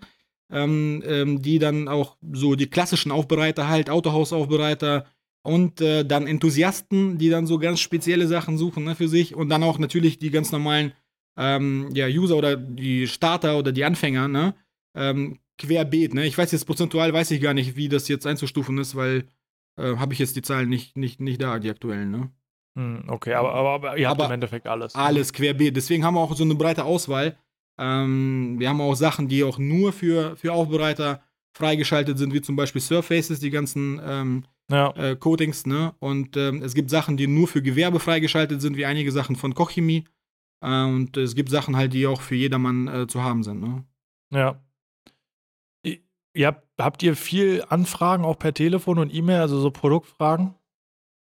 [SPEAKER 2] ähm, ähm, die dann auch so die klassischen Aufbereiter halt, Autohausaufbereiter und äh, dann Enthusiasten, die dann so ganz spezielle Sachen suchen ne, für sich und dann auch natürlich die ganz normalen ähm, ja, User oder die Starter oder die Anfänger, ne? Ähm, querbeet, ne? Ich weiß jetzt prozentual, weiß ich gar nicht, wie das jetzt einzustufen ist, weil äh, habe ich jetzt die Zahlen nicht, nicht, nicht da, die aktuellen, ne?
[SPEAKER 1] Hm, okay, aber, aber, aber ihr habt
[SPEAKER 2] Aber
[SPEAKER 1] im Endeffekt alles.
[SPEAKER 2] Alles querbeet. Deswegen haben wir auch so eine breite Auswahl. Ähm, wir haben auch Sachen, die auch nur für, für Aufbereiter freigeschaltet sind, wie zum Beispiel Surfaces, die ganzen ähm,
[SPEAKER 1] Ja.
[SPEAKER 2] äh, Coatings, ne? Und ähm, es gibt Sachen, die nur für Gewerbe freigeschaltet sind, wie einige Sachen von Kochchemie. Äh, und es gibt Sachen halt, die auch für jedermann äh, zu haben sind, ne?
[SPEAKER 1] Ja. Ihr habt, habt ihr viel Anfragen auch per Telefon und E-Mail, also so Produktfragen?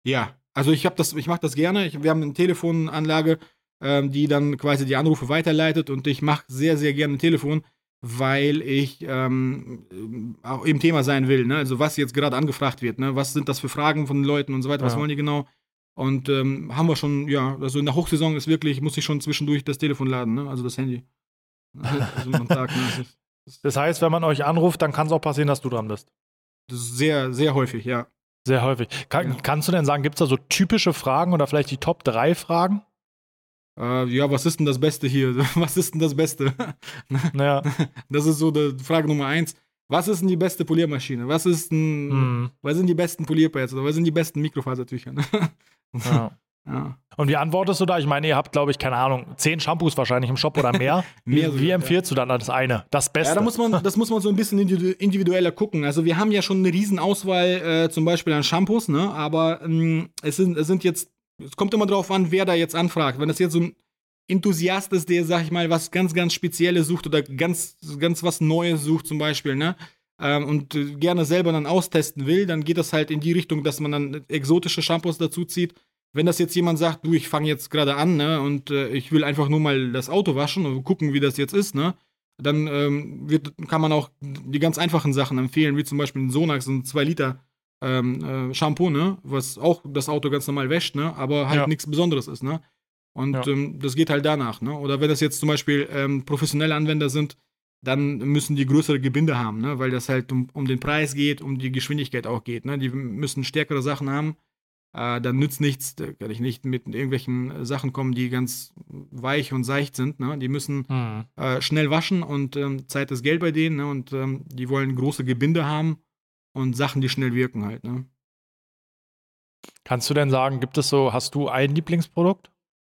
[SPEAKER 2] Ja, also ich habe das, ich mache das gerne. Ich, wir haben eine Telefonanlage, ähm, die dann quasi die Anrufe weiterleitet und ich mache sehr, sehr gerne ein Telefon, weil ich ähm, auch im Thema sein will. Ne? Also was jetzt gerade angefragt wird, ne? was sind das für Fragen von den Leuten und so weiter, was
[SPEAKER 1] Ja.
[SPEAKER 2] wollen die genau? Und ähm, haben wir schon, ja, also in der Hochsaison ist wirklich, muss ich schon zwischendurch das Telefon laden, ne? also das Handy. Also am Tag, ne? Das,
[SPEAKER 1] heißt, wenn man euch anruft, dann kann es auch passieren, dass du dran bist.
[SPEAKER 2] das ist sehr, sehr häufig, ja.
[SPEAKER 1] Sehr häufig. Kann,
[SPEAKER 2] Ja.
[SPEAKER 1] Kannst du denn sagen, gibt es da so typische Fragen oder vielleicht die Top 3 Fragen?
[SPEAKER 2] Äh, ja, was ist denn das Beste hier? <laughs> Was ist denn das Beste? <laughs>
[SPEAKER 1] Naja.
[SPEAKER 2] Das ist so die Frage Nummer eins. Was ist denn die beste Poliermaschine? Was ist denn,
[SPEAKER 1] hm,
[SPEAKER 2] was sind die besten Polierpads oder was sind die besten Mikrofasertücher? <laughs>
[SPEAKER 1] ja.
[SPEAKER 2] Ja.
[SPEAKER 1] Und wie antwortest du da? Ich meine, ihr habt, glaube ich, keine Ahnung, zehn Shampoos wahrscheinlich im Shop oder mehr. <laughs>
[SPEAKER 2] Mehr
[SPEAKER 1] wie, wie empfiehlst du dann das eine? Das Beste?
[SPEAKER 2] Ja, da muss man, das muss man so ein bisschen individu- individueller gucken. Also wir haben ja schon eine riesen Auswahl äh, zum Beispiel an Shampoos, ne? Aber ähm, es, sind, es sind jetzt, es kommt immer drauf an, wer da jetzt anfragt. Wenn das jetzt so ein Enthusiast ist, der, sag ich mal, was ganz, ganz Spezielles sucht oder ganz, ganz was Neues sucht zum Beispiel, ne? Ähm, und äh, gerne selber dann austesten will, dann geht das halt in die Richtung, dass man dann exotische Shampoos dazu zieht. Wenn das jetzt jemand sagt, du, ich fange jetzt gerade an, ne, und äh, ich will einfach nur mal das Auto waschen und gucken, wie das jetzt ist, ne, dann ähm, wird, kann man auch die ganz einfachen Sachen empfehlen, wie zum Beispiel ein Sonax, ein 2 Liter ähm, äh, Shampoo, ne, was auch das Auto ganz normal wäscht, ne, aber halt
[SPEAKER 1] Ja.
[SPEAKER 2] nichts Besonderes ist, ne. Und
[SPEAKER 1] Ja.
[SPEAKER 2] ähm, das geht halt danach, ne. Oder wenn das jetzt zum Beispiel ähm, professionelle Anwender sind, dann müssen die größere Gebinde haben, ne, weil das halt um, um den Preis geht, um die Geschwindigkeit auch geht, ne. Die müssen stärkere Sachen haben. Äh, dann nützt nichts, da kann ich nicht mit irgendwelchen Sachen kommen, die ganz weich und seicht sind, ne. Die müssen
[SPEAKER 1] Hm.
[SPEAKER 2] äh, schnell waschen und ähm, Zeit ist Geld bei denen, ne? Und ähm, die wollen große Gebinde haben und Sachen, die schnell wirken halt, ne?
[SPEAKER 1] Kannst du denn sagen, gibt es so, hast du ein Lieblingsprodukt?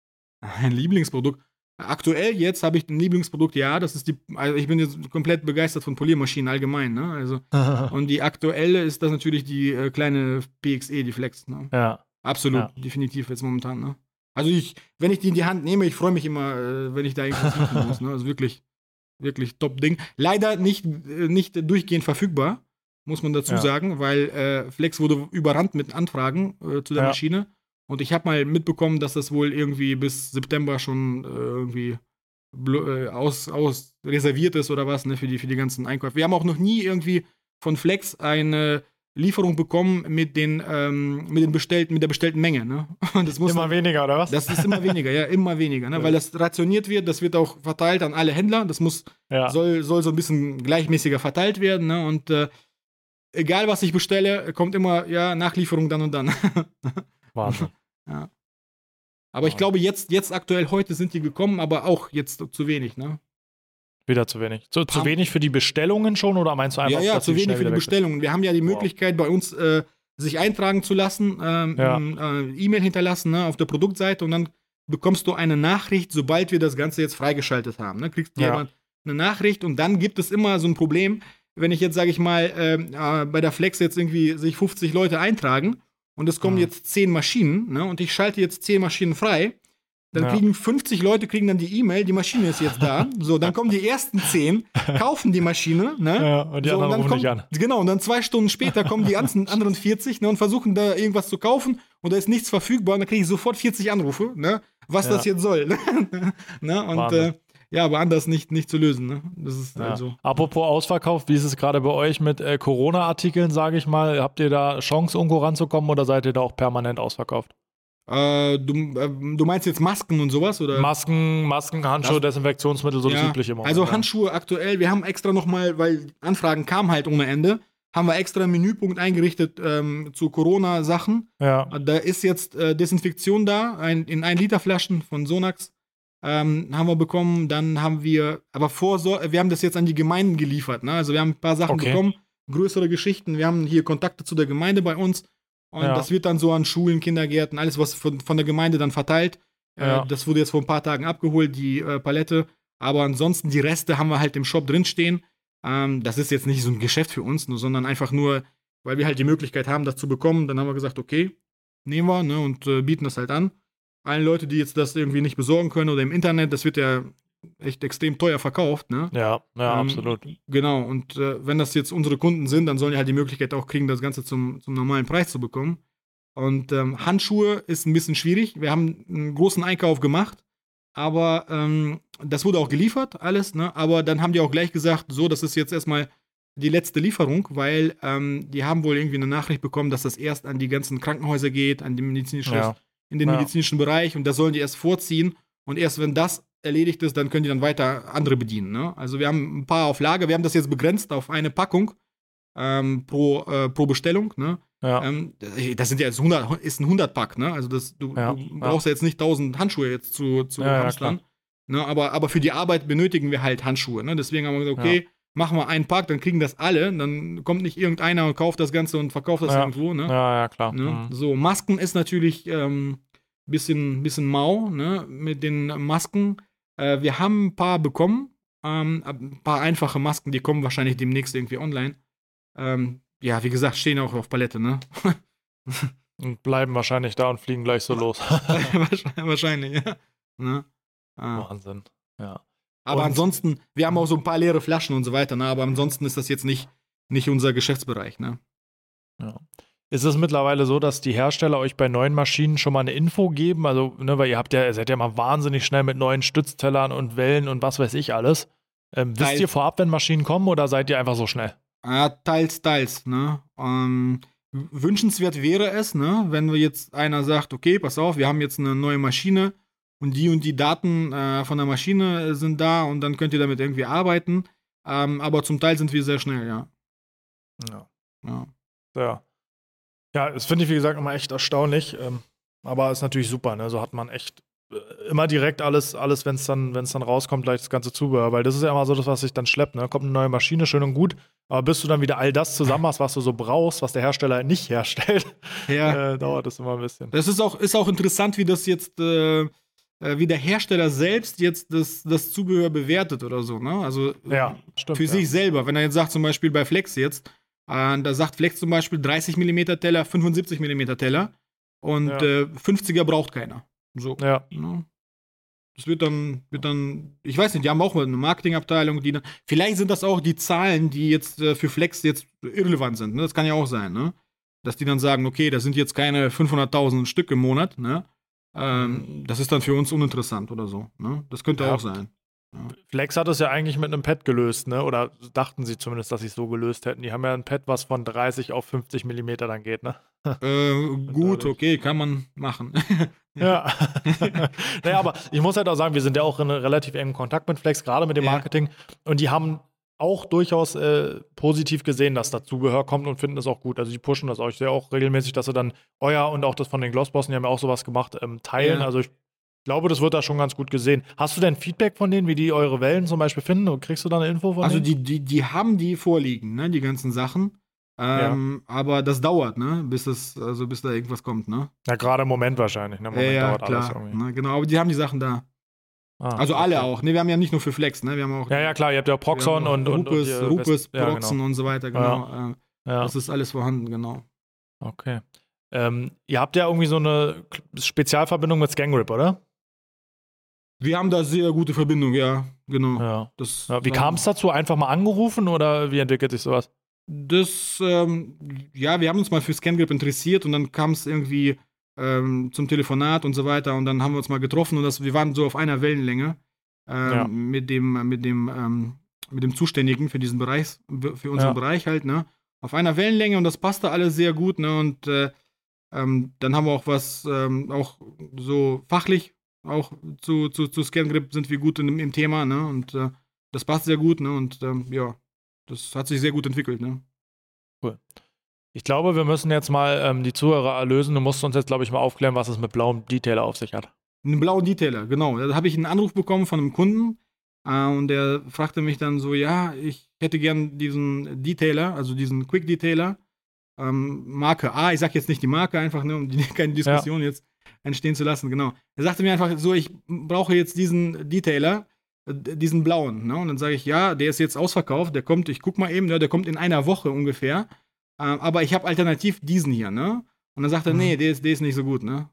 [SPEAKER 1] <laughs>
[SPEAKER 2] Ein Lieblingsprodukt. Aktuell jetzt habe ich ein Lieblingsprodukt, ja, das ist die, also ich bin jetzt komplett begeistert von Poliermaschinen allgemein, ne? Also, <laughs> und die aktuelle ist das natürlich die äh, kleine PXE, die Flex, ne?
[SPEAKER 1] ja.
[SPEAKER 2] Absolut,
[SPEAKER 1] Ja.
[SPEAKER 2] definitiv jetzt momentan, ne? Also ich, wenn ich die in die Hand nehme, ich freue mich immer, äh, wenn ich da irgendwas machen <laughs> muss, ne? Also wirklich, wirklich top Ding. Leider nicht, äh, nicht durchgehend verfügbar, muss man dazu
[SPEAKER 1] Ja.
[SPEAKER 2] sagen, weil äh, Flex wurde überrannt mit Anfragen äh, zu der
[SPEAKER 1] Ja.
[SPEAKER 2] Maschine. Und ich habe mal mitbekommen, dass das wohl irgendwie bis September schon äh, irgendwie äh, aus, aus reserviert ist oder was, ne, für die, für die ganzen Einkäufe. Wir haben auch noch nie irgendwie von Flex eine Lieferung bekommen mit den, ähm, mit den bestellten, mit der bestellten Menge, ne? <laughs> Das muss
[SPEAKER 1] Immer weniger, oder was?
[SPEAKER 2] das ist immer weniger, ja, immer weniger, ne?
[SPEAKER 1] Ja.
[SPEAKER 2] Weil das rationiert wird, das wird auch verteilt an alle Händler. Das muss,
[SPEAKER 1] ja.
[SPEAKER 2] soll, soll so ein bisschen gleichmäßiger verteilt werden, ne? Und äh, egal was ich bestelle, kommt immer, ja, Nachlieferung dann und dann. <laughs>
[SPEAKER 1] Wahnsinn.
[SPEAKER 2] Aber ich
[SPEAKER 1] Ja.
[SPEAKER 2] glaube, jetzt, jetzt aktuell heute sind die gekommen, aber auch jetzt zu wenig, ne?
[SPEAKER 1] Wieder zu wenig. Zu, zu wenig für die Bestellungen schon oder meinst du einfach,
[SPEAKER 2] ja, ja, zu wenig für die
[SPEAKER 1] weg sind?
[SPEAKER 2] Bestellungen. Wir haben ja die
[SPEAKER 1] Wow.
[SPEAKER 2] Möglichkeit, bei uns äh, sich eintragen zu lassen, ähm,
[SPEAKER 1] Ja.
[SPEAKER 2] äh, E-Mail hinterlassen ne, auf der Produktseite und dann bekommst du eine Nachricht, sobald wir das Ganze jetzt freigeschaltet haben. Ne? Kriegst
[SPEAKER 1] Ja.
[SPEAKER 2] jemand eine Nachricht und dann gibt es immer so ein Problem, wenn ich jetzt, sage ich mal, ähm, äh, bei der Flex jetzt irgendwie sich 50 Leute eintragen und es kommen
[SPEAKER 1] Mhm.
[SPEAKER 2] jetzt 10 Maschinen ne, und ich schalte jetzt 10 Maschinen frei, dann
[SPEAKER 1] Ja.
[SPEAKER 2] kriegen 50 Leute kriegen dann die E-Mail, die Maschine ist jetzt da. <laughs> So, dann kommen die ersten 10, kaufen die Maschine, ne?
[SPEAKER 1] Ja, und die
[SPEAKER 2] so,
[SPEAKER 1] anderen
[SPEAKER 2] dann
[SPEAKER 1] rufen
[SPEAKER 2] kommt,
[SPEAKER 1] an.
[SPEAKER 2] Genau, und dann zwei Stunden später kommen die ganzen <laughs> anderen 40 ne, und versuchen da irgendwas zu kaufen und da ist nichts verfügbar und dann kriege ich sofort 40 Anrufe, ne, was
[SPEAKER 1] Ja.
[SPEAKER 2] das jetzt soll. <laughs> ne? Und äh, ja, aber anders nicht, nicht zu lösen. Ne? Das ist
[SPEAKER 1] Ja.
[SPEAKER 2] also.
[SPEAKER 1] Apropos Ausverkauf, wie ist es gerade bei euch mit äh, Corona-Artikeln, sage ich mal? Habt ihr da Chance, irgendwo ranzukommen oder seid ihr da auch permanent ausverkauft?
[SPEAKER 2] Äh, du, äh, du meinst jetzt Masken und sowas? Oder?
[SPEAKER 1] Masken, Masken, Handschuhe,
[SPEAKER 2] Das-
[SPEAKER 1] Desinfektionsmittel, so das
[SPEAKER 2] Ja,
[SPEAKER 1] übliche immer.
[SPEAKER 2] Also
[SPEAKER 1] ja.
[SPEAKER 2] Handschuhe aktuell, wir haben extra nochmal, weil Anfragen kamen halt ohne Ende, haben wir extra einen Menüpunkt eingerichtet ähm, zu Corona-Sachen.
[SPEAKER 1] Ja,
[SPEAKER 2] Da ist jetzt äh, Desinfektion da, ein, in 1 Liter Flaschen von Sonax ähm, haben wir bekommen. Dann haben wir, aber vor, wir haben das jetzt an die Gemeinden geliefert. Ne? Also wir haben ein paar Sachen
[SPEAKER 1] Okay.
[SPEAKER 2] bekommen, größere Geschichten. Wir haben hier Kontakte zu der Gemeinde bei uns. Und
[SPEAKER 1] Ja.
[SPEAKER 2] das wird dann so an Schulen, Kindergärten, alles, was von, von der Gemeinde dann verteilt. Äh,
[SPEAKER 1] Ja.
[SPEAKER 2] Das wurde jetzt vor ein paar Tagen abgeholt, die äh, Palette. Aber ansonsten, die Reste haben wir halt im Shop drinstehen. Ähm, das ist jetzt nicht so ein Geschäft für uns, nur, sondern einfach nur, weil wir halt die Möglichkeit haben, das zu bekommen. Dann haben wir gesagt, okay, nehmen wir ne, und äh, bieten das halt an. Allen Leute, die jetzt das irgendwie nicht besorgen können oder im Internet, das wird ja echt extrem teuer verkauft. Ne?
[SPEAKER 1] ja, ja,
[SPEAKER 2] Ähm,
[SPEAKER 1] absolut.
[SPEAKER 2] Genau, und äh, wenn das jetzt unsere Kunden sind, dann sollen die halt die Möglichkeit auch kriegen, das Ganze zum, zum normalen Preis zu bekommen. Und ähm, Handschuhe ist ein bisschen schwierig. Wir haben einen großen Einkauf gemacht, aber ähm, das wurde auch geliefert, alles, ne? Aber dann haben die auch gleich gesagt, so, das ist jetzt erstmal die letzte Lieferung, weil ähm, die haben wohl irgendwie eine Nachricht bekommen, dass das erst an die ganzen Krankenhäuser geht, an die medizinische,
[SPEAKER 1] Ja.
[SPEAKER 2] In den
[SPEAKER 1] Ja.
[SPEAKER 2] medizinischen Bereich und das sollen die erst vorziehen. Und erst wenn das erledigt ist, dann können die dann weiter andere bedienen. Ne? Also wir haben ein paar auf Lager, wir haben das jetzt begrenzt auf eine Packung ähm, pro, äh, pro Bestellung. Ne?
[SPEAKER 1] Ja,
[SPEAKER 2] Ähm, das sind ja jetzt 100, ist ein 100-Pack, ne? Also das, du,
[SPEAKER 1] Ja,
[SPEAKER 2] du brauchst ja jetzt nicht 1000 Handschuhe jetzt zu, zu
[SPEAKER 1] ja,
[SPEAKER 2] hamstern. ne? aber, aber für die Arbeit benötigen wir halt Handschuhe. Ne? Deswegen haben wir gesagt, okay, machen wir einen Pack, dann kriegen das alle. Dann kommt nicht irgendeiner und kauft das Ganze und verkauft das
[SPEAKER 1] Ja.
[SPEAKER 2] irgendwo. Ne?
[SPEAKER 1] ja, ja, klar.
[SPEAKER 2] Ne?
[SPEAKER 1] Mhm.
[SPEAKER 2] So, Masken ist natürlich ähm, bisschen, bisschen mau, ne? Mit den Masken. Äh, wir haben ein paar bekommen. Ähm, ein paar einfache Masken, die kommen wahrscheinlich demnächst irgendwie online. Ähm, ja, wie gesagt, stehen auch auf Palette, ne? <laughs>
[SPEAKER 1] Und bleiben wahrscheinlich da und fliegen gleich so los.
[SPEAKER 2] wahrscheinlich, <laughs> wahrscheinlich, ja. Ne? Ah.
[SPEAKER 1] Wahnsinn. Ja.
[SPEAKER 2] Aber
[SPEAKER 1] Und-
[SPEAKER 2] ansonsten, wir haben auch so ein paar leere Flaschen und so weiter, ne? Aber ansonsten ist das jetzt nicht, nicht unser Geschäftsbereich, ne?
[SPEAKER 1] Ist es mittlerweile so, dass die Hersteller euch bei neuen Maschinen schon mal eine Info geben? Also, ne, weil ihr habt ja, ihr seid ja mal wahnsinnig schnell mit neuen Stütztellern und Wellen und was weiß ich alles. Ähm, wisst
[SPEAKER 2] Teils.
[SPEAKER 1] ihr vorab, wenn Maschinen kommen oder seid ihr einfach so schnell?
[SPEAKER 2] Ja, teils, teils, ne? Ähm, wünschenswert wäre es, ne, wenn wir jetzt einer sagt, okay, pass auf, wir haben jetzt eine neue Maschine und die und die Daten äh, von der Maschine äh, sind da und dann könnt ihr damit irgendwie arbeiten. Ähm, aber zum Teil sind wir sehr schnell, ja.
[SPEAKER 1] Ja.
[SPEAKER 2] ja.
[SPEAKER 1] Ja, ja das finde ich, wie gesagt, immer echt erstaunlich. Ähm, aber ist natürlich super, ne? So hat man echt äh, immer direkt alles, alles wenn es dann, wenn's dann rauskommt, gleich das ganze Zubehör. Weil das ist ja immer so das, was sich dann schleppt, ne? Kommt eine neue Maschine, schön und gut. Aber bis du dann wieder all das zusammen hast, was du so brauchst, was der Hersteller nicht herstellt,
[SPEAKER 2] ja. <laughs>
[SPEAKER 1] äh, dauert das immer ein bisschen.
[SPEAKER 2] Das ist auch, ist auch interessant, wie das jetzt, äh, wie der Hersteller selbst jetzt das, das Zubehör bewertet oder so, ne? Also
[SPEAKER 1] Ja, stimmt.
[SPEAKER 2] für
[SPEAKER 1] ja.
[SPEAKER 2] sich selber. Wenn er jetzt sagt, zum Beispiel bei Flex jetzt, äh, da sagt Flex zum Beispiel 30 mm Teller, 75 mm Teller und
[SPEAKER 1] Ja.
[SPEAKER 2] äh, 50er braucht keiner. So.
[SPEAKER 1] Ja,
[SPEAKER 2] Ne? Das wird dann, wird dann, ich weiß nicht, die haben auch mal eine Marketingabteilung, die dann, vielleicht sind das auch die Zahlen, die jetzt äh, für Flex jetzt irrelevant sind, ne? Das kann ja auch sein, ne? Dass die dann sagen, okay, das sind jetzt keine 500.000 Stück im Monat, ne? Ähm, das ist dann für uns uninteressant oder so, ne? Das könnte
[SPEAKER 1] Ja.
[SPEAKER 2] auch sein.
[SPEAKER 1] Flex hat es ja eigentlich mit einem Pad gelöst, ne? Oder dachten sie zumindest, dass sie es so gelöst hätten. Die haben ja ein Pad, was von 30 auf 50 Millimeter dann geht, ne?
[SPEAKER 2] Äh, gut, okay, kann man machen. <laughs>
[SPEAKER 1] Ja. <laughs> naja, aber ich muss halt auch sagen, wir sind ja auch in relativ engen Kontakt mit Flex, gerade mit dem
[SPEAKER 2] Ja.
[SPEAKER 1] Marketing. Und die haben auch durchaus äh, positiv gesehen, dass da Zubehör kommt und finden es auch gut. Also die pushen das auch. Ich sehe auch regelmäßig, dass sie dann euer und auch das von den Glossbossen, die haben ja auch sowas gemacht, ähm, teilen.
[SPEAKER 2] Ja.
[SPEAKER 1] Also ich glaube, das wird da schon ganz gut gesehen. Hast du denn Feedback von denen, wie die eure Wellen zum Beispiel finden? Und kriegst du da eine Info von
[SPEAKER 2] Also
[SPEAKER 1] denen?
[SPEAKER 2] die, die, die haben die vorliegen, ne, die ganzen Sachen. Ähm, Aber das dauert, ne, bis es, also bis da irgendwas kommt, ne?
[SPEAKER 1] Ja, gerade im Moment wahrscheinlich. Ne? Im Moment
[SPEAKER 2] ja, ja,
[SPEAKER 1] dauert alles
[SPEAKER 2] klar.
[SPEAKER 1] irgendwie.
[SPEAKER 2] Ne, genau, aber die haben die Sachen da.
[SPEAKER 1] Ah,
[SPEAKER 2] Also alle
[SPEAKER 1] okay.
[SPEAKER 2] auch. Ne, wir haben ja nicht nur für Flex, ne? Wir haben auch
[SPEAKER 1] Ja, ja, klar, ihr habt ja Proxon und, und,
[SPEAKER 2] Rupes,
[SPEAKER 1] und
[SPEAKER 2] Rupes, Proxon
[SPEAKER 1] genau.
[SPEAKER 2] und so weiter, genau. Äh,
[SPEAKER 1] Ja.
[SPEAKER 2] Das ist alles vorhanden, genau.
[SPEAKER 1] Okay. Ähm, ihr habt ja irgendwie so eine Spezialverbindung mit Scangrip, oder?
[SPEAKER 2] Wir haben da sehr gute Verbindung, ja, genau.
[SPEAKER 1] Ja.
[SPEAKER 2] Das,
[SPEAKER 1] Ja, wie kam es dazu? Einfach mal angerufen oder wie entwickelt sich sowas?
[SPEAKER 2] Das, ähm, ja, wir haben uns mal für ScanGrip interessiert und dann kam es irgendwie ähm, zum Telefonat und so weiter und dann haben wir uns mal getroffen und das, wir waren so auf einer Wellenlänge ähm,
[SPEAKER 1] Ja.
[SPEAKER 2] mit dem, mit dem, ähm, mit dem Zuständigen für diesen Bereich, für unseren
[SPEAKER 1] Ja.
[SPEAKER 2] Bereich halt, ne? Auf einer Wellenlänge und das passte alles sehr gut, ne? Und äh, ähm, dann haben wir auch was, ähm, auch so fachlich, auch zu, zu, zu ScanGrip sind wir gut in, im Thema, ne? Und äh, das passt sehr gut, ne? Und ähm, ja, das hat sich sehr gut entwickelt, ne?
[SPEAKER 1] Ich glaube, wir müssen jetzt mal ähm, die Zuhörer erlösen. Du musst uns jetzt, glaube ich, mal aufklären, was es mit blauem Detailer auf sich hat.
[SPEAKER 2] Einen blauen Detailer, genau. Da habe ich einen Anruf bekommen von einem Kunden äh, und der fragte mich dann so, ja, ich hätte gern diesen Detailer, also diesen Quick Detailer, ähm, Marke A, ich sage jetzt nicht die Marke einfach, ne, um die, <laughs> keine Diskussion jetzt entstehen zu lassen, genau. Er sagte mir einfach so, ich brauche jetzt diesen Detailer, äh, diesen blauen, ne, und dann sage ich, ja, der ist jetzt ausverkauft, der kommt, ich guck mal eben, ne, der kommt in einer Woche ungefähr, äh, aber ich habe alternativ diesen hier, ne, und dann sagt er,
[SPEAKER 1] Mhm.
[SPEAKER 2] nee, der ist, der ist nicht so gut, ne.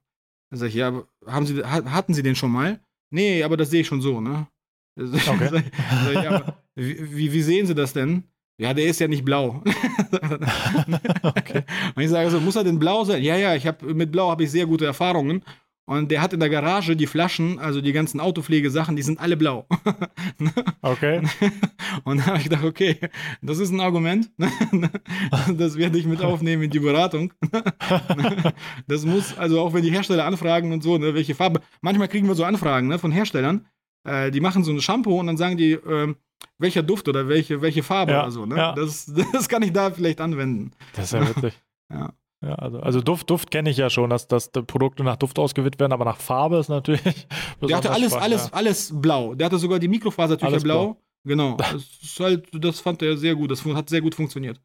[SPEAKER 2] Dann sag ich, ja, haben Sie, ha- hatten Sie den schon mal? Nee, aber das sehe ich schon so, ne? <laughs>
[SPEAKER 1] Okay.
[SPEAKER 2] Sag ich, sag ich, aber wie, wie, sehen Sie das denn? Ja, der ist ja nicht blau. <laughs> <laughs>
[SPEAKER 1] Okay.
[SPEAKER 2] Und ich sage so, muss er denn blau sein? Ja, ja, ich hab, mit blau habe ich sehr gute Erfahrungen. Und der hat in der Garage die Flaschen, also die ganzen Autopflegesachen, die sind alle blau. <laughs>
[SPEAKER 1] Okay. <laughs>
[SPEAKER 2] Und da habe ich gedacht, okay, das ist ein Argument. <laughs> Das werde ich mit aufnehmen in die Beratung. Das muss, also auch wenn die Hersteller anfragen und so, ne, welche Farbe. Manchmal kriegen wir so Anfragen ne, von Herstellern, äh, die machen so ein Shampoo und dann sagen die, ähm, welcher Duft oder welche, welche Farbe
[SPEAKER 1] Ja,
[SPEAKER 2] oder so. Ne?
[SPEAKER 1] ja.
[SPEAKER 2] Das, das kann ich da vielleicht anwenden.
[SPEAKER 1] Das ist ja witzig.
[SPEAKER 2] Ja.
[SPEAKER 1] Ja, also, also Duft, Duft kenne ich ja schon, dass, dass die Produkte nach Duft ausgewählt werden, aber nach Farbe ist natürlich. <laughs>
[SPEAKER 2] Der hatte alles,
[SPEAKER 1] spannend,
[SPEAKER 2] alles,
[SPEAKER 1] ja.
[SPEAKER 2] alles blau. Der hatte sogar die Mikrofasertücher
[SPEAKER 1] Alles
[SPEAKER 2] blau.
[SPEAKER 1] blau.
[SPEAKER 2] Genau. <laughs> Das, halt, das fand er sehr gut. Das hat sehr gut funktioniert.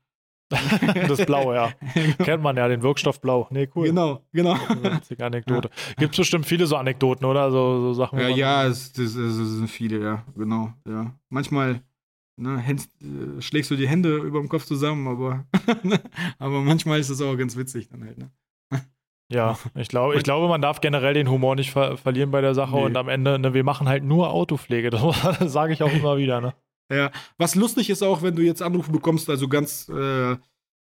[SPEAKER 2] <laughs>
[SPEAKER 1] Das Blaue, ja. Kennt man ja, den Wirkstoff Blau. Nee, cool.
[SPEAKER 2] Genau, genau.
[SPEAKER 1] Witzige Anekdote. Gibt bestimmt viele so Anekdoten, oder? So, so Sachen.
[SPEAKER 2] Ja, ja, es, das, das sind viele, ja, genau. Ja. Manchmal ne, hängst, äh, schlägst du die Hände über dem Kopf zusammen, aber, <laughs> aber manchmal ist das auch ganz witzig dann halt. Ne?
[SPEAKER 1] Ja, ich glaube, ich glaube, man darf generell den Humor nicht ver verlieren bei der Sache
[SPEAKER 2] Nee.
[SPEAKER 1] und am Ende, ne, wir machen halt nur Autopflege. <laughs> Das sage ich auch immer wieder, ne?
[SPEAKER 2] Ja, was lustig ist auch, wenn du jetzt Anrufe bekommst, also ganz, äh,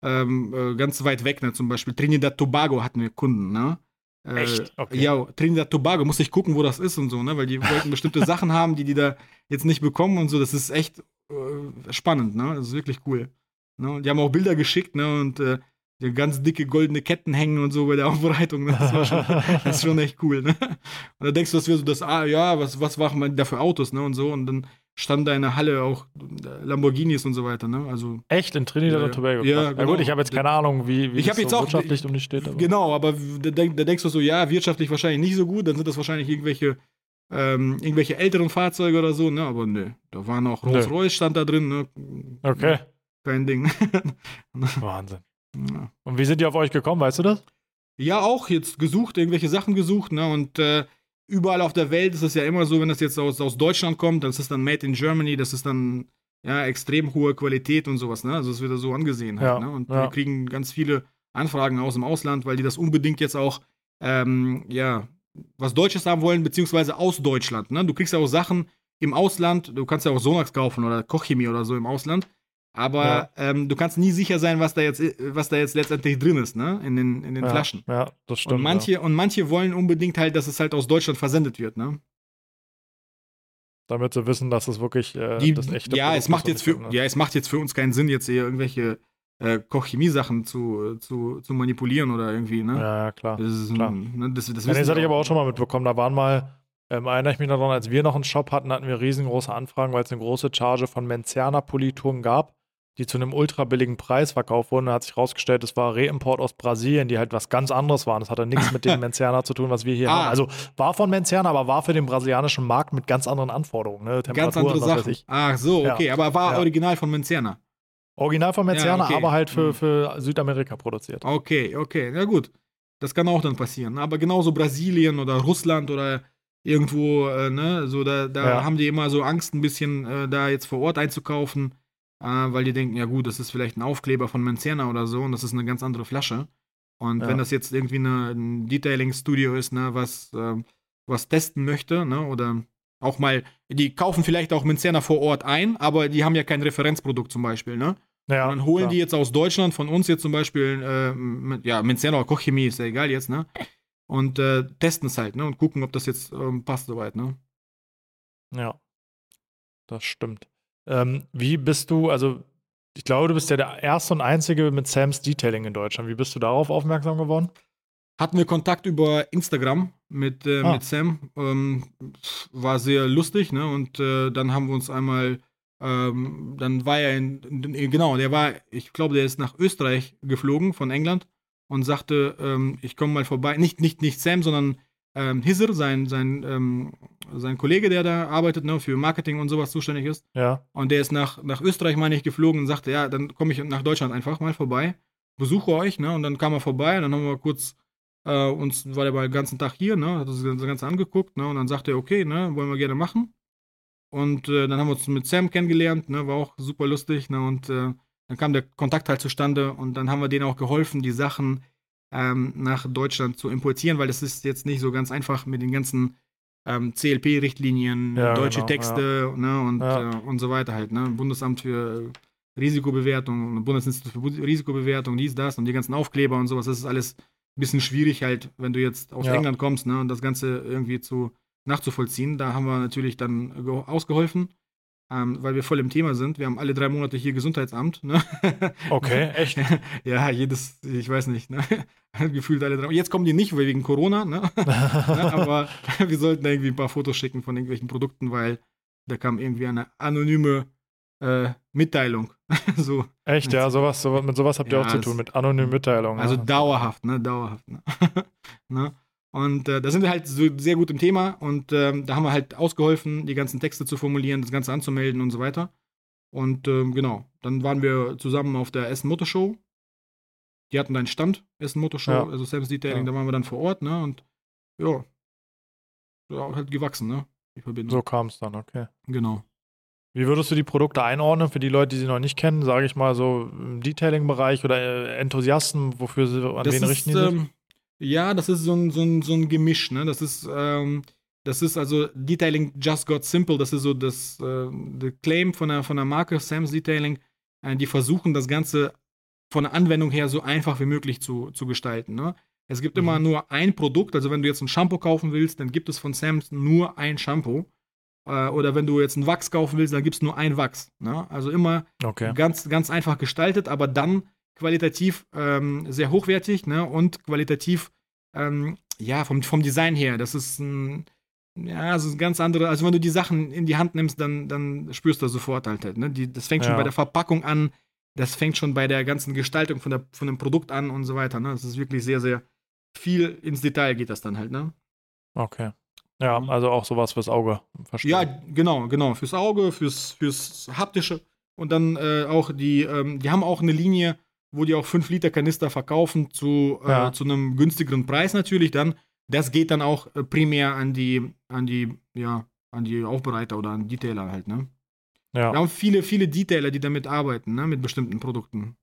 [SPEAKER 2] ähm, äh, ganz weit weg, ne? zum Beispiel Trinidad Tobago hatten wir Kunden, ne? Äh,
[SPEAKER 1] Echt? Okay.
[SPEAKER 2] Ja, Trinidad Tobago, musste ich gucken, wo das ist und so, ne? Weil die wollten bestimmte <laughs> Sachen haben, die die da jetzt nicht bekommen und so. Das ist echt äh, spannend, ne? Das ist wirklich cool. Ne? Die haben auch Bilder geschickt, ne? Und äh, die ganz dicke goldene Ketten hängen und so bei der Aufbereitung. Ne? Das, war schon, <laughs> das ist schon echt cool, ne? Und da denkst du, das wäre so das, ah ja, was, was machen wir da für Autos, ne? Und so. Und dann stand da in der Halle auch Lamborghinis und so weiter, ne? Also,
[SPEAKER 1] Echt in Trinidad und Tobago.
[SPEAKER 2] ja,
[SPEAKER 1] krass. ja
[SPEAKER 2] genau.
[SPEAKER 1] gut, ich habe jetzt keine Ahnung, wie, wie
[SPEAKER 2] Ich
[SPEAKER 1] das
[SPEAKER 2] jetzt
[SPEAKER 1] so
[SPEAKER 2] auch-
[SPEAKER 1] wirtschaftlich um die steht. Aber.
[SPEAKER 2] genau, aber da, da denkst du so, ja, wirtschaftlich wahrscheinlich nicht so gut, dann sind das wahrscheinlich irgendwelche, ähm, irgendwelche älteren Fahrzeuge oder so, ne? Aber ne, da waren auch
[SPEAKER 1] Nö.
[SPEAKER 2] Rolls-Royce stand da drin, ne?
[SPEAKER 1] Okay,
[SPEAKER 2] Kein Ding. <laughs>
[SPEAKER 1] Wahnsinn.
[SPEAKER 2] Ja.
[SPEAKER 1] Und wie sind die auf euch gekommen, weißt du das?
[SPEAKER 2] Ja, auch jetzt gesucht, irgendwelche Sachen gesucht, ne? Und äh, überall auf der Welt ist es ja immer so, wenn das jetzt aus, aus Deutschland kommt, das ist dann Made in Germany, das ist dann ja extrem hohe Qualität und sowas, ne? Also es wird da so angesehen halt,
[SPEAKER 1] Ja,
[SPEAKER 2] ne? Und
[SPEAKER 1] ja.
[SPEAKER 2] wir kriegen ganz viele Anfragen aus dem Ausland, weil die das unbedingt jetzt auch, ähm, ja, was Deutsches haben wollen, beziehungsweise aus Deutschland, ne? Du kriegst ja auch Sachen im Ausland, du kannst ja auch Sonax kaufen oder Kochchemie oder so im Ausland. Aber
[SPEAKER 1] Ja.
[SPEAKER 2] ähm, du kannst nie sicher sein, was da jetzt, was da jetzt letztendlich drin ist, ne? In den, in den
[SPEAKER 1] ja,
[SPEAKER 2] Flaschen.
[SPEAKER 1] Ja, das stimmt.
[SPEAKER 2] Und manche, und manche wollen unbedingt halt, dass es halt aus Deutschland versendet wird, ne?
[SPEAKER 1] ja. Damit sie wissen, dass es wirklich äh,
[SPEAKER 2] Die,
[SPEAKER 1] das echte
[SPEAKER 2] ja,
[SPEAKER 1] Produkt
[SPEAKER 2] es macht
[SPEAKER 1] ist,
[SPEAKER 2] jetzt für,
[SPEAKER 1] finde.
[SPEAKER 2] ja, es macht jetzt für uns keinen Sinn, jetzt hier irgendwelche äh, Kochchemie-Sachen zu, zu, zu manipulieren oder irgendwie, ne?
[SPEAKER 1] Ja, ja, klar.
[SPEAKER 2] Das, ist,
[SPEAKER 1] klar.
[SPEAKER 2] Ne, das, das
[SPEAKER 1] Ja, das hatte ich aber auch schon mal mitbekommen. Da waren mal, ähm, erinnere ich mich daran, als wir noch einen Shop hatten, hatten wir riesengroße Anfragen, weil es eine große Charge von Menziana Polituren gab, die zu einem ultra billigen Preis verkauft wurden. Da hat sich rausgestellt, es war Reimport aus Brasilien, die halt was ganz anderes waren. Das hatte nichts mit dem <laughs> Menziana zu tun, was wir hier
[SPEAKER 2] Ah.
[SPEAKER 1] haben. Also war von Menziana, aber war für den brasilianischen Markt mit ganz anderen Anforderungen. Ne?
[SPEAKER 2] Ganz andere Sachen. Ach so,
[SPEAKER 1] Ja.
[SPEAKER 2] okay, aber war
[SPEAKER 1] Ja.
[SPEAKER 2] original von Menziana.
[SPEAKER 1] Original von Menziana,
[SPEAKER 2] okay.
[SPEAKER 1] aber halt für,
[SPEAKER 2] Mhm.
[SPEAKER 1] für Südamerika produziert.
[SPEAKER 2] Okay, okay, na gut. Das kann auch dann passieren. Aber genauso Brasilien oder Russland oder irgendwo, äh, ne, so da, da
[SPEAKER 1] Ja.
[SPEAKER 2] haben die immer so Angst, ein bisschen äh, da jetzt vor Ort einzukaufen, äh, weil die denken, ja gut, das ist vielleicht ein Aufkleber von Menziana oder so und das ist eine ganz andere Flasche. Und
[SPEAKER 1] Ja.
[SPEAKER 2] wenn das jetzt irgendwie eine, ein Detailing-Studio ist, ne, was, ähm, was testen möchte, ne, oder auch mal, die kaufen vielleicht auch Menzerner vor Ort ein, aber die haben ja kein Referenzprodukt zum Beispiel, ne?
[SPEAKER 1] Ja,
[SPEAKER 2] dann holen
[SPEAKER 1] klar.
[SPEAKER 2] die jetzt aus Deutschland von uns jetzt zum Beispiel, äh, mit- ja, Menzerner oder Kochchemie, ist ja egal jetzt, ne? Und äh, testen es halt, ne? Und gucken, ob das jetzt ähm, passt soweit, ne?
[SPEAKER 1] Ja, das stimmt. Ähm, wie bist du, also ich glaube, du bist ja der erste und einzige mit Sam's Detailing in Deutschland. Wie bist du darauf aufmerksam geworden?
[SPEAKER 2] Hatten wir Kontakt über Instagram mit, äh,
[SPEAKER 1] Ah.
[SPEAKER 2] mit Sam. Ähm, war sehr lustig, ne? Und äh, dann haben wir uns einmal, ähm, dann war er in, in, genau, der war, ich glaube, der ist nach Österreich geflogen von England und sagte, ähm, ich komme mal vorbei. Nicht, nicht, nicht Sam, sondern ähm, Hisser, sein, sein, ähm, sein Kollege, der da arbeitet, ne, für Marketing und sowas zuständig ist.
[SPEAKER 1] Ja,
[SPEAKER 2] Und der ist nach, nach Österreich, meine ich, geflogen und sagte, ja, dann komme ich nach Deutschland einfach mal vorbei, besuche euch, ne? Und dann kam er vorbei und dann haben wir kurz äh, uns, war der mal den ganzen Tag hier, ne? Hat das Ganze angeguckt, ne? Und dann sagte er, okay, ne, wollen wir gerne machen. Und äh, dann haben wir uns mit Sam kennengelernt, ne? War auch super lustig, ne? Und äh, dann kam der Kontakt halt zustande und dann haben wir denen auch geholfen, die Sachen ähm, nach Deutschland zu importieren, weil das ist jetzt nicht so ganz einfach mit den ganzen ähm, CLP-Richtlinien,
[SPEAKER 1] Ja,
[SPEAKER 2] deutsche
[SPEAKER 1] genau,
[SPEAKER 2] Texte ne, und,
[SPEAKER 1] Ja.
[SPEAKER 2] äh, und so weiter halt. Ne? Bundesamt für Risikobewertung, Bundesinstitut für Risikobewertung, dies, das und die ganzen Aufkleber und sowas. Das ist alles ein bisschen schwierig halt, wenn du jetzt aus
[SPEAKER 1] Ja.
[SPEAKER 2] England kommst ne, und das Ganze irgendwie zu nachzuvollziehen. Da haben wir natürlich dann ge- ausgeholfen. Ähm, weil wir voll im Thema sind. Wir haben alle drei Monate hier Gesundheitsamt. Ne? <laughs>
[SPEAKER 1] okay, echt. <laughs>
[SPEAKER 2] ja, jedes, ich weiß nicht, ne? <laughs> gefühlt alle drei. Jetzt kommen die nicht wegen Corona, ne? ne? aber wir sollten da irgendwie ein paar Fotos schicken von irgendwelchen Produkten, weil da kam irgendwie eine anonyme äh, Mitteilung. so,
[SPEAKER 1] echt, ja, sowas, sowas, mit sowas habt ihr
[SPEAKER 2] Ja,
[SPEAKER 1] auch zu tun, mit anonymen Mitteilungen.
[SPEAKER 2] also
[SPEAKER 1] ja.
[SPEAKER 2] dauerhaft, ne? Dauerhaft. Ne? Und äh, da sind wir halt so sehr gut im Thema und ähm, da haben wir halt ausgeholfen, die ganzen Texte zu formulieren, das Ganze anzumelden und so weiter. Und ähm, genau, dann waren wir zusammen auf der Essen Motor Show. Die hatten einen Stand, Essen Motor Show,
[SPEAKER 1] Ja.
[SPEAKER 2] also Sam's Detailing,
[SPEAKER 1] Ja.
[SPEAKER 2] da waren wir dann vor Ort, ne? Und ja, ja halt gewachsen, ne? Die Verbindung.
[SPEAKER 1] So kam es dann, okay.
[SPEAKER 2] Genau.
[SPEAKER 1] Wie würdest du die Produkte einordnen für die Leute, die sie noch nicht kennen, sage ich mal so im Detailing-Bereich oder äh, Enthusiasten, wofür sie, an
[SPEAKER 2] das
[SPEAKER 1] wen
[SPEAKER 2] ist,
[SPEAKER 1] richten die sich?
[SPEAKER 2] ähm, Ja, das ist so ein, so ein, so ein Gemisch, ne? Das ist, ähm, das ist also Detailing just got simple, das ist so das äh, Claim von der, von der Marke Sam's Detailing. Äh, die versuchen das Ganze von der Anwendung her so einfach wie möglich zu, zu gestalten. Ne? Es gibt
[SPEAKER 1] Mhm.
[SPEAKER 2] immer nur ein Produkt, also wenn du jetzt ein Shampoo kaufen willst, dann gibt es von Sam's nur ein Shampoo. Äh, oder wenn du jetzt einen Wachs kaufen willst, dann gibt es nur ein Wachs. Ne? Also immer
[SPEAKER 1] Okay.
[SPEAKER 2] ganz, ganz einfach gestaltet, aber dann qualitativ ähm, sehr hochwertig ne? und qualitativ, ähm, ja, vom, vom Design her. Das ist ein, ja, ist ein ganz andere. Also, wenn du die Sachen in die Hand nimmst, dann, dann spürst du sofort halt. halt ne? die, das fängt schon
[SPEAKER 1] Ja.
[SPEAKER 2] bei der Verpackung an, das fängt schon bei der ganzen Gestaltung von, der, von dem Produkt an und so weiter. Ne? Das ist wirklich sehr, sehr viel ins Detail geht das dann halt. Ne?
[SPEAKER 1] Okay. Ja, also auch sowas fürs Auge. Verstehe.
[SPEAKER 2] Ja, genau, genau. Fürs Auge, fürs, fürs Haptische. Und dann äh, auch die, ähm, die haben auch eine Linie, wo die auch 5 Liter Kanister verkaufen zu, äh,
[SPEAKER 1] Ja.
[SPEAKER 2] zu einem günstigeren Preis natürlich dann. Das geht dann auch äh, primär an die, an die, ja, an die Aufbereiter oder an Detailer halt, ne?
[SPEAKER 1] ja.
[SPEAKER 2] Wir haben viele, viele Detailer, die damit arbeiten, ne? Mit bestimmten Produkten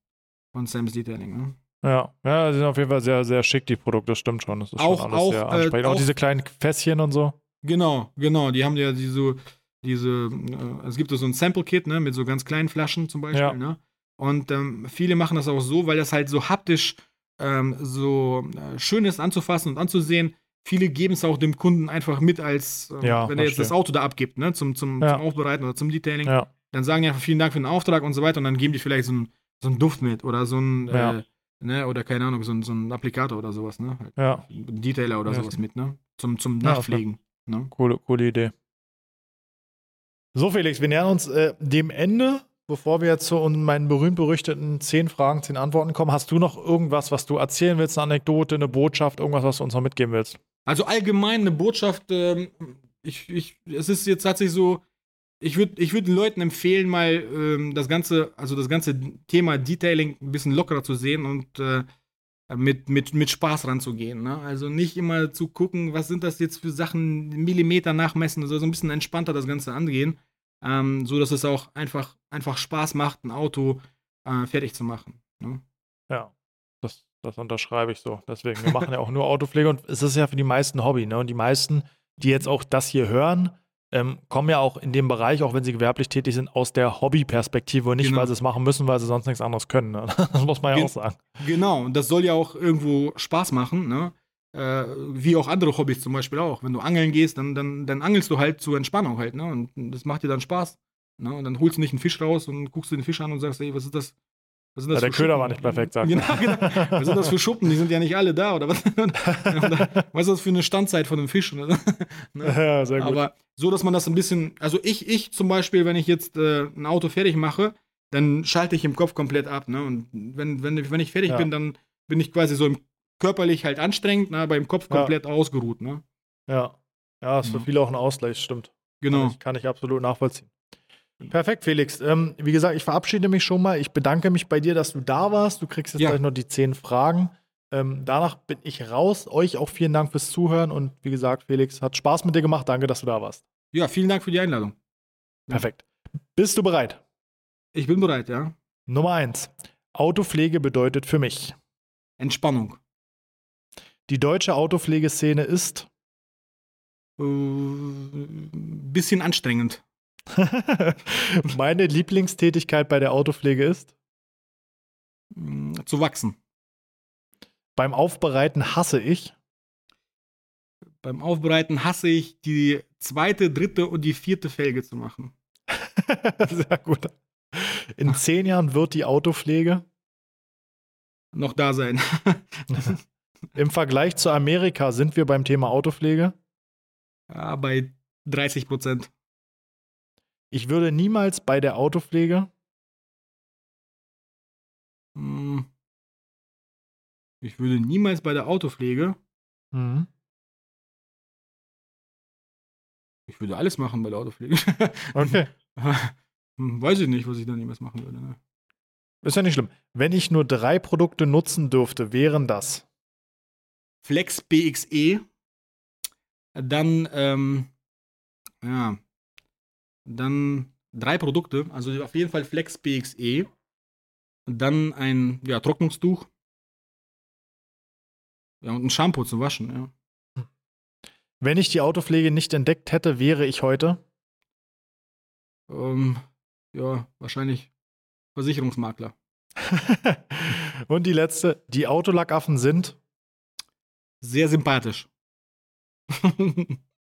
[SPEAKER 2] von Sam's Detailing, ne?
[SPEAKER 1] Ja, ja, die sind auf jeden Fall sehr, sehr schick, die Produkte, das stimmt schon. Das ist
[SPEAKER 2] Auch-
[SPEAKER 1] schon alles
[SPEAKER 2] auch,
[SPEAKER 1] sehr
[SPEAKER 2] äh,
[SPEAKER 1] ansprechend. auch,
[SPEAKER 2] auch-
[SPEAKER 1] diese kleinen Fässchen und so.
[SPEAKER 2] Genau, genau. Die haben ja diese, diese, äh, es gibt so ein Sample-Kit, ne, mit so ganz kleinen Flaschen zum Beispiel,
[SPEAKER 1] Ja.
[SPEAKER 2] ne? Und ähm, viele machen das auch so, weil das halt so haptisch ähm, so äh, schön ist anzufassen und anzusehen. Viele geben es auch dem Kunden einfach mit, als ähm,
[SPEAKER 1] Ja,
[SPEAKER 2] wenn er jetzt
[SPEAKER 1] verstehe.
[SPEAKER 2] das Auto da abgibt, ne, zum, zum,
[SPEAKER 1] Ja.
[SPEAKER 2] zum Aufbereiten oder zum Detailing.
[SPEAKER 1] Ja,
[SPEAKER 2] Dann sagen die einfach vielen Dank für den Auftrag und so weiter und dann geben die vielleicht so einen so einen Duft mit oder so ein, äh, ne, oder keine Ahnung, so ein, so ein Applikator oder sowas, ne? Halt,
[SPEAKER 1] ja,
[SPEAKER 2] ein Detailer oder sowas mit, ne? Zum, zum Nachpflegen. Ne?
[SPEAKER 1] coole, coole Idee. So, Felix, wir nähern uns äh, dem Ende. Bevor wir jetzt zu meinen berühmt-berüchtigten zehn Fragen, zehn Antworten kommen, hast du noch irgendwas, was du erzählen willst, eine Anekdote, eine Botschaft, irgendwas, was du uns noch mitgeben willst?
[SPEAKER 2] Also allgemein eine Botschaft, ähm, ich, ich, es ist jetzt tatsächlich so, ich würde ich würd den Leuten empfehlen, mal ähm, das ganze, also das ganze Thema Detailing ein bisschen lockerer zu sehen und äh, mit, mit, mit Spaß ranzugehen. Ne? Also nicht immer zu gucken, was sind das jetzt für Sachen, Millimeter nachmessen, also so ein bisschen entspannter das Ganze angehen, ähm, so dass es auch einfach, einfach Spaß macht, ein Auto äh, fertig zu machen. Ne?
[SPEAKER 1] Ja, das, das unterschreibe ich so. Deswegen, wir machen ja auch nur Autopflege und es ist ja für die meisten Hobby, ne? Und die meisten, die jetzt auch das hier hören, ähm, kommen ja auch in dem Bereich, auch wenn sie gewerblich tätig sind, aus der Hobbyperspektive und nicht,
[SPEAKER 2] Genau.
[SPEAKER 1] weil sie es machen müssen, weil sie sonst nichts anderes können. Ne? <laughs> Das muss man ja
[SPEAKER 2] Gen-
[SPEAKER 1] auch sagen.
[SPEAKER 2] Genau, und das soll ja auch irgendwo Spaß machen, ne? Äh, wie auch andere Hobbys zum Beispiel auch. Wenn du angeln gehst, dann, dann, dann angelst du halt zur Entspannung halt, ne? Und das macht dir dann Spaß. Ne? Und dann holst du nicht einen Fisch raus und guckst du den Fisch an und sagst, ey, was ist das? Was sind
[SPEAKER 1] Ja,
[SPEAKER 2] das
[SPEAKER 1] der
[SPEAKER 2] für
[SPEAKER 1] Köder
[SPEAKER 2] Schuppen?
[SPEAKER 1] war nicht perfekt, sagt <laughs>
[SPEAKER 2] genau, genau. Was sind das für Schuppen? Die sind ja nicht alle da, oder was? <laughs> was ist das für eine Standzeit von einem Fisch? <laughs> Ne?
[SPEAKER 1] ja, sehr gut.
[SPEAKER 2] Aber so, dass man das ein bisschen, also ich, ich zum Beispiel, wenn ich jetzt äh, ein Auto fertig mache, dann schalte ich im Kopf komplett ab. Ne? Und wenn, wenn, wenn ich fertig
[SPEAKER 1] Ja.
[SPEAKER 2] bin, dann bin ich quasi so im, körperlich halt anstrengend, ne? aber im Kopf
[SPEAKER 1] Ja.
[SPEAKER 2] komplett ausgeruht. Ne?
[SPEAKER 1] ja. ja, ist für
[SPEAKER 2] Ja.
[SPEAKER 1] viele auch ein Ausgleich, stimmt. Kann
[SPEAKER 2] Genau.
[SPEAKER 1] ich, kann ich absolut nachvollziehen. Perfekt, Felix. Ähm, wie gesagt, ich verabschiede mich schon mal. Ich bedanke mich bei dir, dass du da warst. Du kriegst jetzt
[SPEAKER 2] Ja.
[SPEAKER 1] gleich noch die zehn Fragen. Ähm, danach bin ich raus. Euch auch vielen Dank fürs Zuhören. Und wie gesagt, Felix, hat Spaß mit dir gemacht. Danke, dass du da warst.
[SPEAKER 2] Ja, vielen Dank für die Einladung. Ja.
[SPEAKER 1] Perfekt. Bist du bereit?
[SPEAKER 2] Ich bin bereit, ja.
[SPEAKER 1] Nummer eins. Autopflege bedeutet für mich.
[SPEAKER 2] Entspannung.
[SPEAKER 1] Die deutsche Autopflegeszene ist.
[SPEAKER 2] Äh, bisschen anstrengend. <laughs>
[SPEAKER 1] Meine Lieblingstätigkeit bei der Autopflege ist.
[SPEAKER 2] Mm, Zu wachsen.
[SPEAKER 1] Beim Aufbereiten hasse ich.
[SPEAKER 2] Beim Aufbereiten hasse ich die zweite, dritte und die vierte Felge zu machen. <laughs>
[SPEAKER 1] Sehr gut. In <laughs> zehn Jahren wird die Autopflege
[SPEAKER 2] Noch da sein.
[SPEAKER 1] Im Vergleich zu Amerika sind wir beim Thema Autopflege.
[SPEAKER 2] ja, bei 30 Prozent.
[SPEAKER 1] Ich würde niemals bei der Autopflege
[SPEAKER 2] Hm. Ich würde niemals bei der Autopflege,
[SPEAKER 1] Mhm.
[SPEAKER 2] ich würde alles machen bei der Autopflege. <laughs>
[SPEAKER 1] Okay.
[SPEAKER 2] Hm, Weiß ich nicht, was ich dann niemals machen würde. Ne?
[SPEAKER 1] Ist ja nicht schlimm. Wenn ich nur drei Produkte nutzen dürfte, wären das.
[SPEAKER 2] Flex BXE, dann, ähm, ja, dann drei Produkte, also auf jeden Fall Flex BXE, dann ein ja, Trocknungstuch, ja, und ein Shampoo zum Waschen, ja.
[SPEAKER 1] Wenn ich die Autopflege nicht entdeckt hätte, wäre ich heute.
[SPEAKER 2] Ähm, ja, wahrscheinlich Versicherungsmakler. <laughs>
[SPEAKER 1] Und die letzte, die Autolackaffen sind.
[SPEAKER 2] Sehr sympathisch. <laughs>